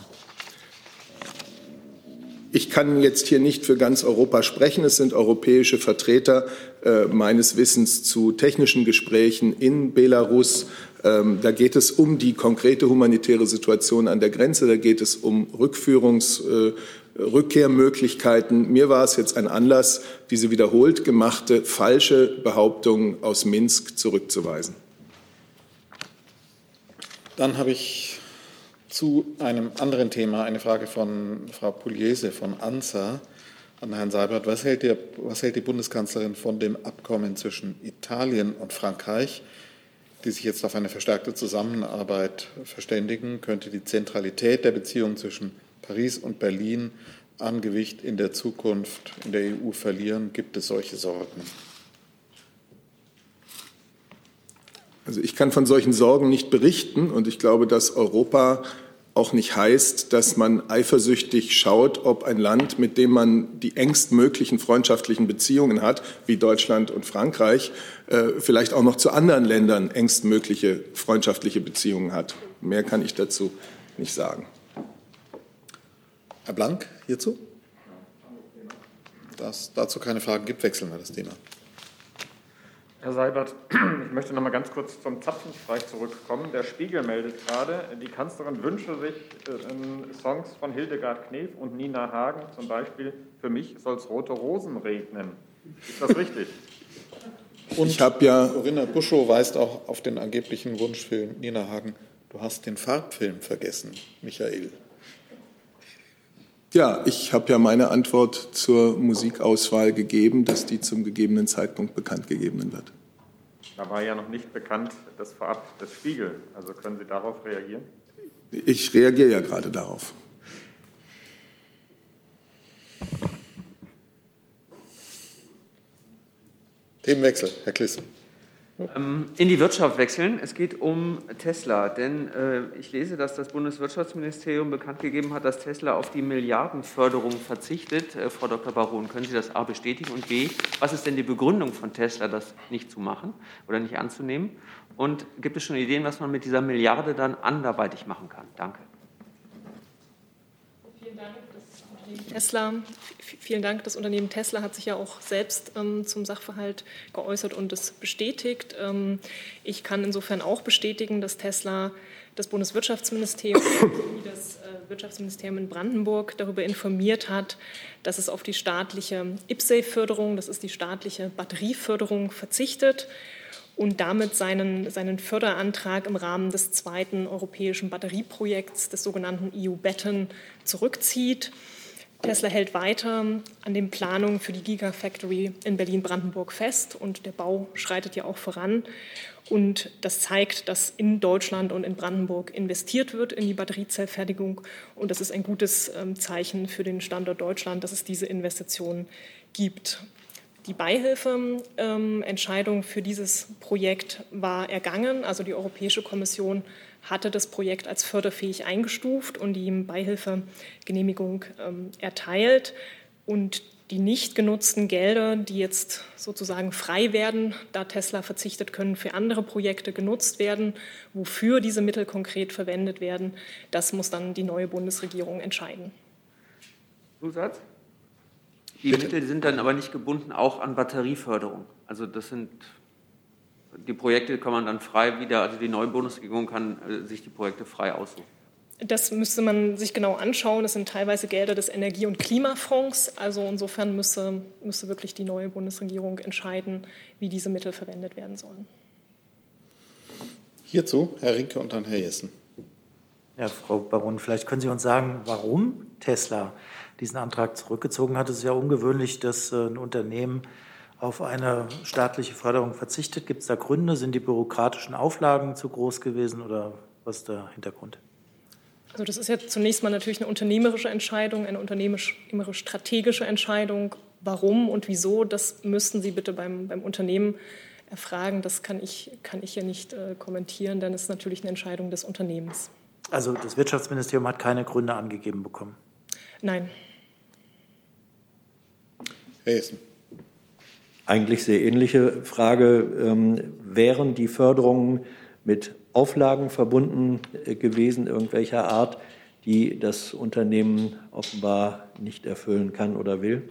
Ich kann jetzt hier nicht für ganz Europa sprechen. Es sind europäische Vertreter äh, meines Wissens zu technischen Gesprächen in Belarus. Ähm, da geht es um die konkrete humanitäre Situation an der Grenze. Da geht es um Rückführungs, äh, Rückkehrmöglichkeiten. Mir war es jetzt ein Anlass, diese wiederholt gemachte falsche Behauptung aus Minsk zurückzuweisen. Dann habe ich zu einem anderen Thema eine Frage von Frau Pugliese von ANSA an Herrn Seibert. Was hält, die, was hält die Bundeskanzlerin von dem Abkommen zwischen Italien und Frankreich, die sich jetzt auf eine verstärkte Zusammenarbeit verständigen? Könnte die Zentralität der Beziehungen zwischen Paris und Berlin an Gewicht in der Zukunft in der EU verlieren? Gibt es solche Sorgen? Also ich kann von solchen Sorgen nicht berichten und ich glaube, dass Europa auch nicht heißt, dass man eifersüchtig schaut, ob ein Land, mit dem man die engstmöglichen freundschaftlichen Beziehungen hat, wie Deutschland und Frankreich, äh, vielleicht auch noch zu anderen Ländern engstmögliche freundschaftliche Beziehungen hat. Mehr kann ich dazu nicht sagen. Herr Blank hierzu? Da es dazu keine Fragen gibt, wechseln wir das Thema. Herr Seibert, ich möchte noch mal ganz kurz zum Zapfenstreich zurückkommen. Der Spiegel meldet gerade, die Kanzlerin wünsche sich äh, Songs von Hildegard Knef und Nina Hagen, zum Beispiel Für mich soll es rote Rosen regnen. Ist das richtig? Und ich habe ja Corinna Buschow weist auch auf den angeblichen Wunschfilm Nina Hagen. Du hast den Farbfilm vergessen, Michael. Ja, ich habe ja meine Antwort zur Musikauswahl gegeben, dass die zum gegebenen Zeitpunkt bekannt gegeben wird. Da war ja noch nicht bekannt, dass vorab das Spiegel. Also können Sie darauf reagieren? Ich reagiere ja gerade darauf. Themenwechsel, Herr Kliss. Ähm, in die Wirtschaft wechseln. Es geht um Tesla, denn äh, ich lese, dass das Bundeswirtschaftsministerium bekannt gegeben hat, dass Tesla auf die Milliardenförderung verzichtet. Äh, Frau Dr. Baron, können Sie das A bestätigen und B, was ist denn die Begründung von Tesla, das nicht zu machen oder nicht anzunehmen? Und gibt es schon Ideen, was man mit dieser Milliarde dann anderweitig machen kann? Danke. Tesla, vielen Dank. Das Unternehmen Tesla hat sich ja auch selbst ähm, zum Sachverhalt geäußert und es bestätigt. Ähm, ich kann insofern auch bestätigen, dass Tesla das Bundeswirtschaftsministerium sowie das äh, Wirtschaftsministerium in Brandenburg darüber informiert hat, dass es auf die staatliche IPSE-Förderung, das ist die staatliche Batterieförderung, verzichtet und damit seinen, seinen Förderantrag im Rahmen des zweiten europäischen Batterieprojekts, des sogenannten EU-Betten, zurückzieht. Tesla hält weiter an den Planungen für die Gigafactory in Berlin-Brandenburg fest und der Bau schreitet ja auch voran. Und das zeigt, dass in Deutschland und in Brandenburg investiert wird in die Batteriezellfertigung. Und das ist ein gutes ähm, Zeichen für den Standort Deutschland, dass es diese Investitionen gibt. Die Beihilfeentscheidung ähm, für dieses Projekt war ergangen. Also die Europäische Kommission hatte das Projekt als förderfähig eingestuft und ihm Beihilfegenehmigung ähm, erteilt. Und die nicht genutzten Gelder, die jetzt sozusagen frei werden, da Tesla verzichtet, können für andere Projekte genutzt werden. Wofür diese Mittel konkret verwendet werden, das muss dann die neue Bundesregierung entscheiden. Zusatz? Die Bitte? Mittel sind dann aber nicht gebunden auch an Batterieförderung. Also das sind die Projekte kann man dann frei wieder, also die neue Bundesregierung kann äh, sich die Projekte frei aussuchen. Das müsste man sich genau anschauen. Das sind teilweise Gelder des Energie- und Klimafonds. Also insofern müsste, müsste wirklich die neue Bundesregierung entscheiden, wie diese Mittel verwendet werden sollen. Hierzu Herr Rinke und dann Herr Jessen. Ja, Frau Baron, vielleicht können Sie uns sagen, warum Tesla diesen Antrag zurückgezogen hat. Es ist ja ungewöhnlich, dass äh, ein Unternehmen auf eine staatliche Förderung verzichtet? Gibt es da Gründe? Sind die bürokratischen Auflagen zu groß gewesen oder was ist der Hintergrund? Also das ist ja zunächst mal natürlich eine unternehmerische Entscheidung, eine unternehmerisch-strategische Entscheidung. Warum und wieso, das müssten Sie bitte beim, beim Unternehmen erfragen. Das kann ich, kann ich hier nicht äh, kommentieren, denn es ist natürlich eine Entscheidung des Unternehmens. Also das Wirtschaftsministerium hat keine Gründe angegeben bekommen? Nein. Herr Essen. Eigentlich sehr ähnliche Frage. Ähm, wären die Förderungen mit Auflagen verbunden äh, gewesen, irgendwelcher Art, die das Unternehmen offenbar nicht erfüllen kann oder will?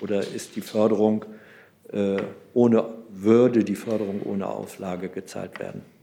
Oder ist die Förderung äh, ohne, würde die Förderung ohne Auflage gezahlt werden?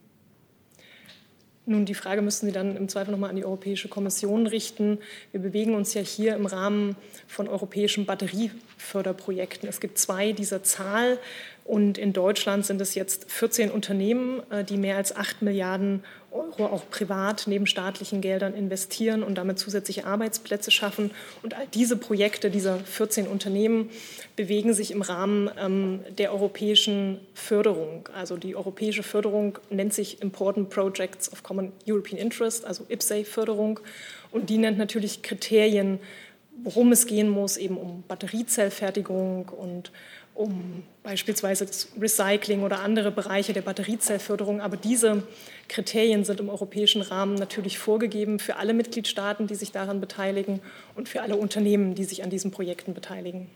Nun, die Frage müssten Sie dann im Zweifel nochmal an die Europäische Kommission richten. Wir bewegen uns ja hier im Rahmen von europäischen Batterieförderprojekten. Es gibt zwei dieser Zahl und in Deutschland sind es jetzt 14 Unternehmen, äh, die mehr als 8 Milliarden Euro auch privat neben staatlichen Geldern investieren und damit zusätzliche Arbeitsplätze schaffen. Und all diese Projekte dieser 14 Unternehmen bewegen sich im Rahmen ähm, der europäischen Förderung. Also die europäische Förderung nennt sich Important Projects of Common European Interest, also IPSAE-Förderung. Und die nennt natürlich Kriterien, worum es gehen muss, eben um Batteriezellfertigung und um beispielsweise das Recycling oder andere Bereiche der Batteriezellförderung. Aber diese Kriterien sind im europäischen Rahmen natürlich vorgegeben für alle Mitgliedstaaten, die sich daran beteiligen und für alle Unternehmen, die sich an diesen Projekten beteiligen.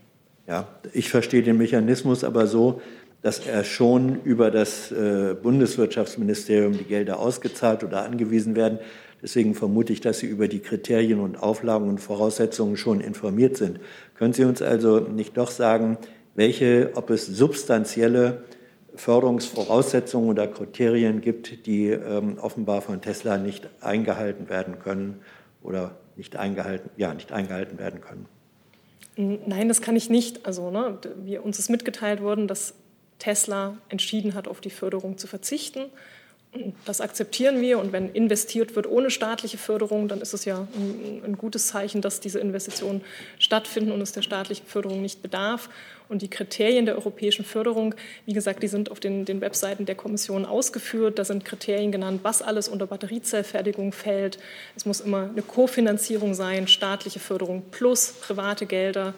Ja, ich verstehe den Mechanismus aber so, dass er schon über das äh, Bundeswirtschaftsministerium die Gelder ausgezahlt oder angewiesen werden. Deswegen vermute ich, dass Sie über die Kriterien und Auflagen und Voraussetzungen schon informiert sind. Können Sie uns also nicht doch sagen, welche, ob es substanzielle Förderungsvoraussetzungen oder Kriterien gibt, die ähm, offenbar von Tesla nicht eingehalten werden können oder nicht eingehalten, ja, nicht eingehalten werden können. Nein, das kann ich nicht. Also, ne, wir, uns ist mitgeteilt worden, dass Tesla entschieden hat, auf die Förderung zu verzichten. Das akzeptieren wir und wenn investiert wird ohne staatliche Förderung, dann ist es ja ein, ein, gutes Zeichen, dass diese Investitionen stattfinden und es der staatlichen Förderung nicht bedarf. Und die Kriterien der europäischen Förderung, wie gesagt, die sind auf den, den Webseiten der Kommission ausgeführt. Da sind Kriterien genannt, was alles unter Batteriezellfertigung fällt. Es muss immer eine Kofinanzierung sein, staatliche Förderung plus private Gelder.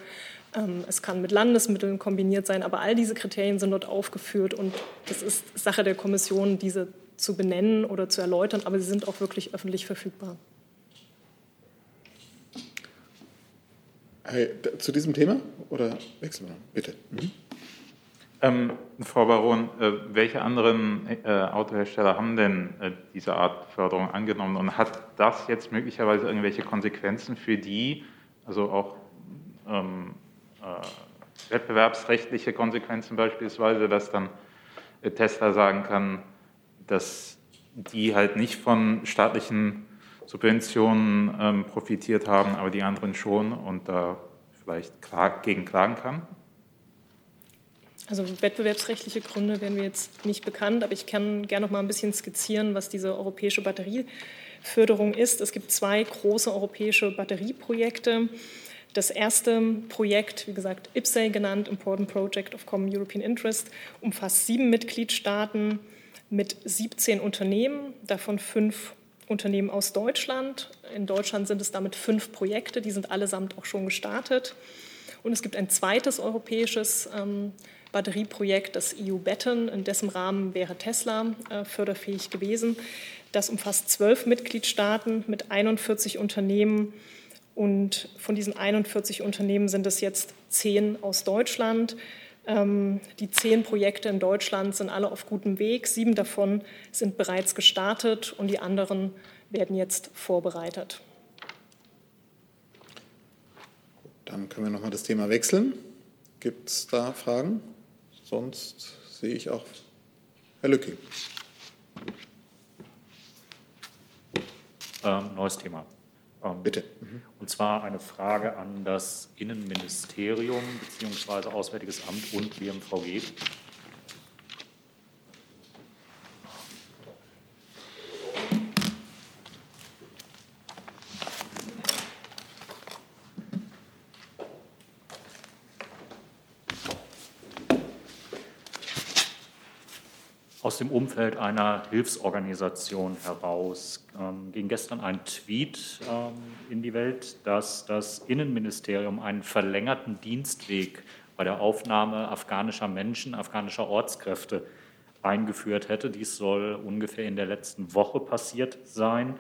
Ähm, es kann mit Landesmitteln kombiniert sein, aber all diese Kriterien sind dort aufgeführt und das ist Sache der Kommission, diese zu benennen oder zu erläutern, aber sie sind auch wirklich öffentlich verfügbar. Hey, zu diesem Thema oder wechseln wir? Bitte. Mhm. Ähm, Frau Baron, äh, welche anderen äh, Autohersteller haben denn äh, diese Art Förderung angenommen und hat das jetzt möglicherweise irgendwelche Konsequenzen für die, also auch ähm, äh, wettbewerbsrechtliche Konsequenzen beispielsweise, dass dann äh, Tesla sagen kann, dass die halt nicht von staatlichen Subventionen ähm, profitiert haben, aber die anderen schon und da vielleicht klar, gegen klagen kann? Also wettbewerbsrechtliche Gründe werden mir jetzt nicht bekannt, aber ich kann gerne noch mal ein bisschen skizzieren, was diese europäische Batterieförderung ist. Es gibt zwei große europäische Batterieprojekte. Das erste Projekt, wie gesagt, IPSEI genannt, Important Project of Common European Interest, umfasst sieben Mitgliedstaaten mit 17 Unternehmen, davon fünf Unternehmen aus Deutschland. In Deutschland sind es damit fünf Projekte, die sind allesamt auch schon gestartet. Und es gibt ein zweites europäisches ähm, Batterieprojekt, das EU Baton, in dessen Rahmen wäre Tesla äh, förderfähig gewesen. Das umfasst zwölf Mitgliedstaaten mit 41 Unternehmen. Und von diesen 41 Unternehmen sind es jetzt zehn aus Deutschland. Ähm, die zehn Projekte in Deutschland sind alle auf gutem Weg. Sieben davon sind bereits gestartet und die anderen werden jetzt vorbereitet. Dann können wir noch mal das Thema wechseln. Gibt es da Fragen? Sonst sehe ich auch Herr Lücke. Ähm, neues Thema. Ähm, Bitte. Mhm. Und zwar eine Frage an das Innenministerium bzw. Auswärtiges Amt und BMVG. Aus dem Umfeld einer Hilfsorganisation heraus ähm, ging gestern ein Tweet ähm, in die Welt, dass das Innenministerium einen verlängerten Dienstweg bei der Aufnahme afghanischer Menschen, afghanischer Ortskräfte eingeführt hätte. Dies soll ungefähr in der letzten Woche passiert sein.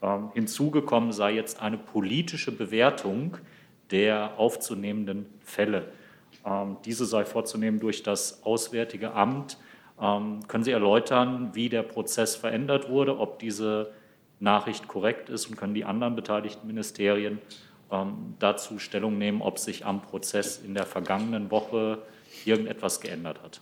Ähm, hinzugekommen sei jetzt eine politische Bewertung der aufzunehmenden Fälle. Ähm, diese sei vorzunehmen durch das Auswärtige Amt können Sie erläutern, wie der Prozess verändert wurde, ob diese Nachricht korrekt ist und können die anderen beteiligten Ministerien ähm, dazu Stellung nehmen, ob sich am Prozess in der vergangenen Woche irgendetwas geändert hat?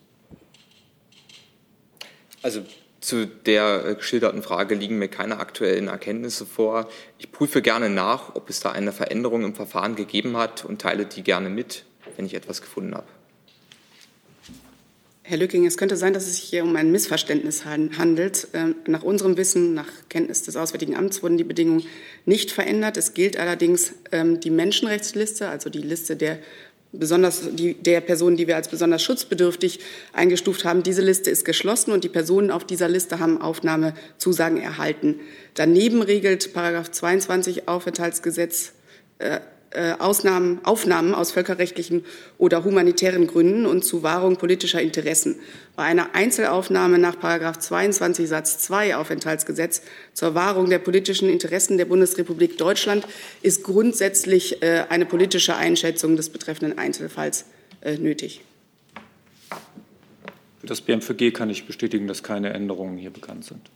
Also zu der äh, geschilderten Frage liegen mir keine aktuellen Erkenntnisse vor. Ich prüfe gerne nach, ob es da eine Veränderung im Verfahren gegeben hat und teile die gerne mit, wenn ich etwas gefunden habe. Herr Lücking, es könnte sein, dass es sich hier um ein Missverständnis handelt. Ähm, nach unserem Wissen, nach Kenntnis des Auswärtigen Amts wurden die Bedingungen nicht verändert. Es gilt allerdings ähm, die Menschenrechtsliste, also die Liste der besonders die, der Personen, die wir als besonders schutzbedürftig eingestuft haben. Diese Liste ist geschlossen und die Personen auf dieser Liste haben Aufnahmezusagen erhalten. Daneben regelt Paragraph 22 Aufenthaltsgesetz äh, Ausnahmen, Aufnahmen aus völkerrechtlichen oder humanitären Gründen und zu Wahrung politischer Interessen. Bei einer Einzelaufnahme nach 22 Satz 2 Aufenthaltsgesetz zur Wahrung der politischen Interessen der Bundesrepublik Deutschland ist grundsätzlich äh, eine politische Einschätzung des betreffenden Einzelfalls äh, nötig. Für das BMVG kann ich bestätigen, dass keine Änderungen hier bekannt sind.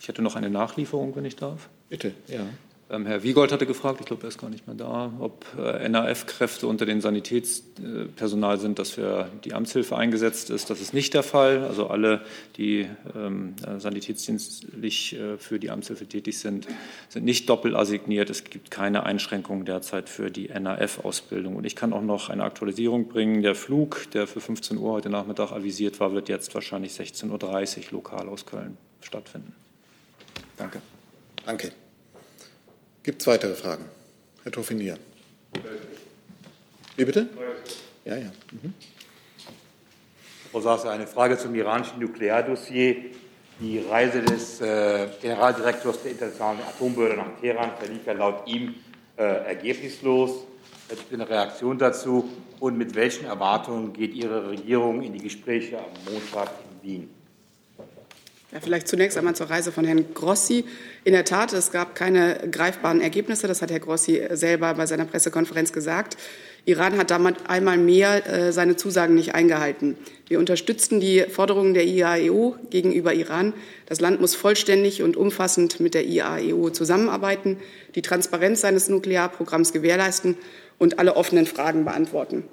Ich hätte noch eine Nachlieferung, wenn ich darf. Bitte, ja. Ähm, Herr Wiegold hatte gefragt, ich glaube, er ist gar nicht mehr da, ob äh, NAF-Kräfte unter dem Sanitätspersonal sind, dass für die Amtshilfe eingesetzt ist. Das ist nicht der Fall. Also alle, die ähm, sanitätsdienstlich äh, für die Amtshilfe tätig sind, sind nicht doppelt assigniert. Es gibt keine Einschränkungen derzeit für die NAF-Ausbildung. Und ich kann auch noch eine Aktualisierung bringen. Der Flug, der für 15 Uhr heute Nachmittag avisiert war, wird jetzt wahrscheinlich 16.30 Uhr lokal aus Köln stattfinden. Danke. Danke. Gibt es weitere Fragen? Herr Toffinier. Wie bitte? Ja, ja. Mhm. Frau Sasse, eine Frage zum iranischen Nukleardossier. Die Reise des äh, Generaldirektors der Internationalen Atombehörde nach Teheran verlief ja laut ihm äh, ergebnislos. Ich eine Reaktion dazu? Und mit welchen Erwartungen geht Ihre Regierung in die Gespräche am Montag in Wien? Ja, vielleicht zunächst einmal zur Reise von Herrn Grossi. In der Tat, es gab keine greifbaren Ergebnisse. Das hat Herr Grossi selber bei seiner Pressekonferenz gesagt. Iran hat damit einmal mehr äh, seine Zusagen nicht eingehalten. Wir unterstützten die Forderungen der IAEO gegenüber Iran. Das Land muss vollständig und umfassend mit der IAEO zusammenarbeiten, die Transparenz seines Nuklearprogramms gewährleisten und alle offenen Fragen beantworten.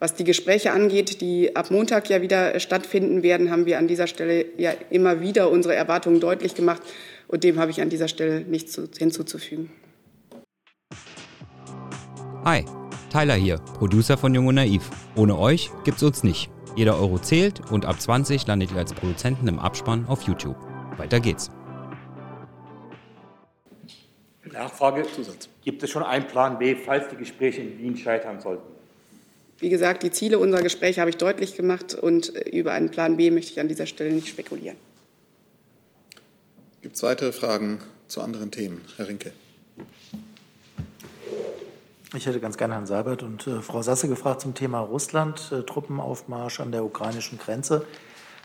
Was die Gespräche angeht, die ab Montag ja wieder stattfinden werden, haben wir an dieser Stelle ja immer wieder unsere Erwartungen deutlich gemacht. Und dem habe ich an dieser Stelle nichts hinzuzufügen. Hi, Tyler hier, Producer von Jung und Naiv. Ohne euch gibt's uns nicht. Jeder Euro zählt und ab 20 landet ihr als Produzenten im Abspann auf YouTube. Weiter geht's. Nachfrage. Zusatz. Gibt es schon einen Plan B, falls die Gespräche in Wien scheitern sollten? Wie gesagt, die Ziele unserer Gespräche habe ich deutlich gemacht und äh, über einen Plan B möchte ich an dieser Stelle nicht spekulieren. Gibt es weitere Fragen zu anderen Themen? Herr Rinke. Ich hätte ganz gerne Herrn Seibert und äh, Frau Sasse gefragt zum Thema Russland, äh, Truppenaufmarsch an der ukrainischen Grenze.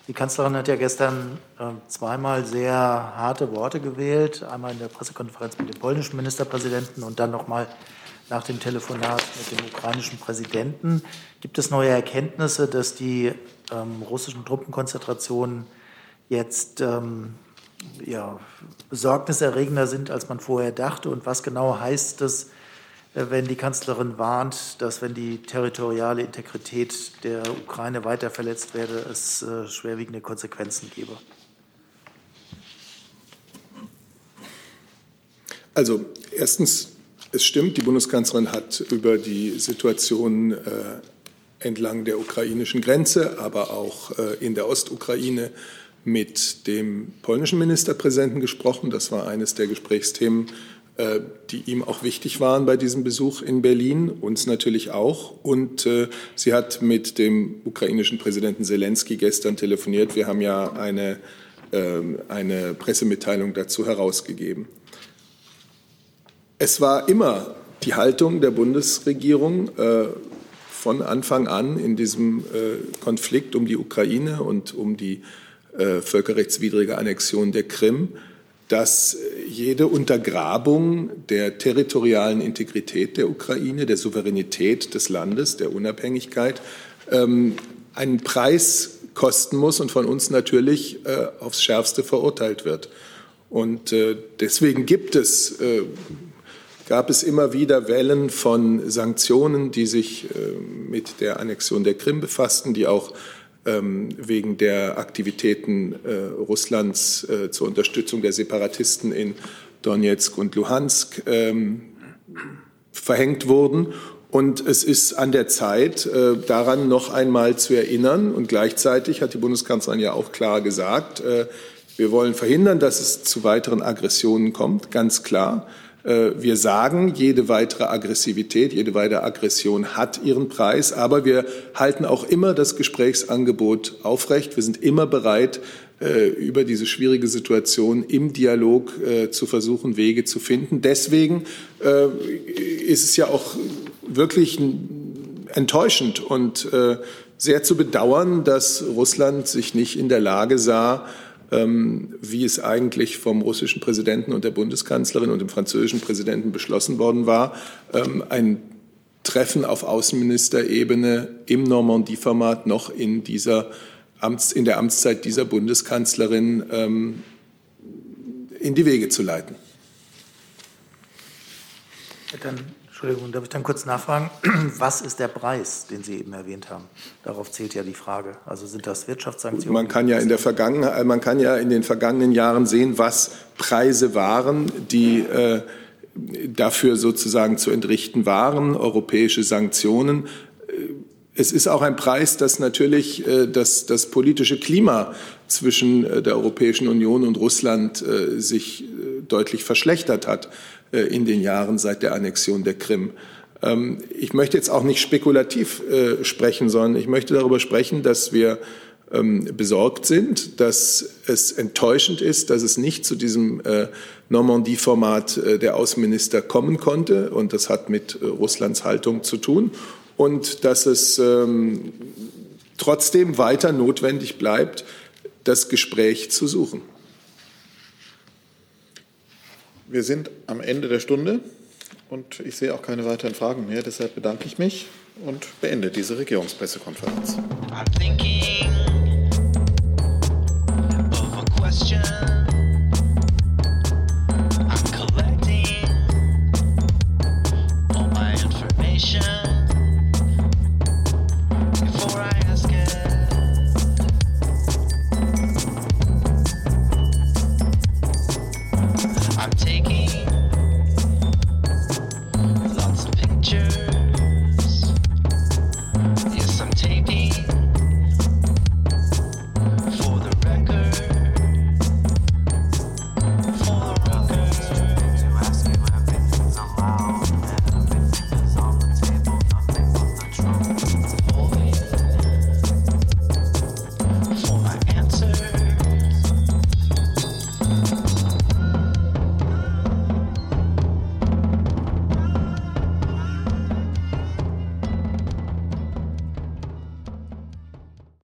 Die Kanzlerin hat ja gestern äh, zweimal sehr harte Worte gewählt, einmal in der Pressekonferenz mit dem polnischen Ministerpräsidenten und dann nochmal nach dem Telefonat mit dem ukrainischen Präsidenten. Gibt es neue Erkenntnisse, dass die ähm, russischen Truppenkonzentrationen jetzt ähm, ja, besorgniserregender sind, als man vorher dachte? Und was genau heißt das, äh, wenn die Kanzlerin warnt, dass wenn die territoriale Integrität der Ukraine weiter verletzt werde, es äh, schwerwiegende Konsequenzen gebe? Also erstens es stimmt, die Bundeskanzlerin hat über die Situation äh, entlang der ukrainischen Grenze, aber auch äh, in der Ostukraine mit dem polnischen Ministerpräsidenten gesprochen. Das war eines der Gesprächsthemen, äh, die ihm auch wichtig waren bei diesem Besuch in Berlin, uns natürlich auch. Und sie hat mit dem ukrainischen Präsidenten Zelensky gestern telefoniert. Wir haben ja eine, äh, eine Pressemitteilung dazu herausgegeben. Es war immer die Haltung der Bundesregierung äh, von Anfang an in diesem äh, Konflikt um die Ukraine und um die äh, völkerrechtswidrige Annexion der Krim, dass jede Untergrabung der territorialen Integrität der Ukraine, der Souveränität des Landes, der Unabhängigkeit ähm, einen Preis kosten muss und von uns natürlich äh, aufs Schärfste verurteilt wird. Und äh, deswegen gibt es äh, gab es immer wieder Wellen von Sanktionen, die sich äh, mit der Annexion der Krim befassten, die auch ähm, wegen der Aktivitäten äh, Russlands äh, zur Unterstützung der Separatisten in Donetsk und Luhansk ähm, verhängt wurden. Und es ist an der Zeit, daran noch einmal zu erinnern. Und gleichzeitig hat die Bundeskanzlerin ja auch klar gesagt, wir wollen verhindern, dass es zu weiteren Aggressionen kommt, ganz klar. Äh, wir sagen, jede weitere Aggressivität, jede weitere Aggression hat ihren Preis, aber wir halten auch immer das Gesprächsangebot aufrecht. Wir sind immer bereit, äh, über diese schwierige Situation im Dialog äh, zu versuchen, Wege zu finden. Deswegen ist es ja auch wirklich enttäuschend und sehr zu bedauern, dass Russland sich nicht in der Lage sah, wie es eigentlich vom russischen Präsidenten und der Bundeskanzlerin und dem französischen Präsidenten beschlossen worden war, ähm, ein Treffen auf Außenministerebene im Normandie-Format noch in, dieser Amts-, in der Amtszeit dieser Bundeskanzlerin ähm, in die Wege zu leiten. Dann, Entschuldigung, darf ich dann kurz nachfragen? Was ist der Preis, den Sie eben erwähnt haben? Darauf zählt ja die Frage. Also sind das Wirtschaftssanktionen? Man kann ja in der Vergangenheit, man kann ja in den vergangenen Jahren sehen, was Preise waren, die äh, dafür sozusagen zu entrichten waren, europäische Sanktionen. Es ist auch ein Preis, dass natürlich äh, das, das politische Klima zwischen äh, der Europäischen Union und Russland äh, sich deutlich verschlechtert hat in den Jahren seit der Annexion der Krim. Ähm, ich möchte jetzt auch nicht spekulativ sprechen, sondern ich möchte darüber sprechen, dass wir ähm, besorgt sind, dass es enttäuschend ist, dass es nicht zu diesem Normandie-Format der Außenminister kommen konnte. Und das hat mit Russlands Haltung zu tun und dass es ähm, trotzdem weiter notwendig bleibt, das Gespräch zu suchen. Wir sind am Ende der Stunde und ich sehe auch keine weiteren Fragen mehr. Deshalb bedanke ich mich und beende diese Regierungspressekonferenz. I'm thinking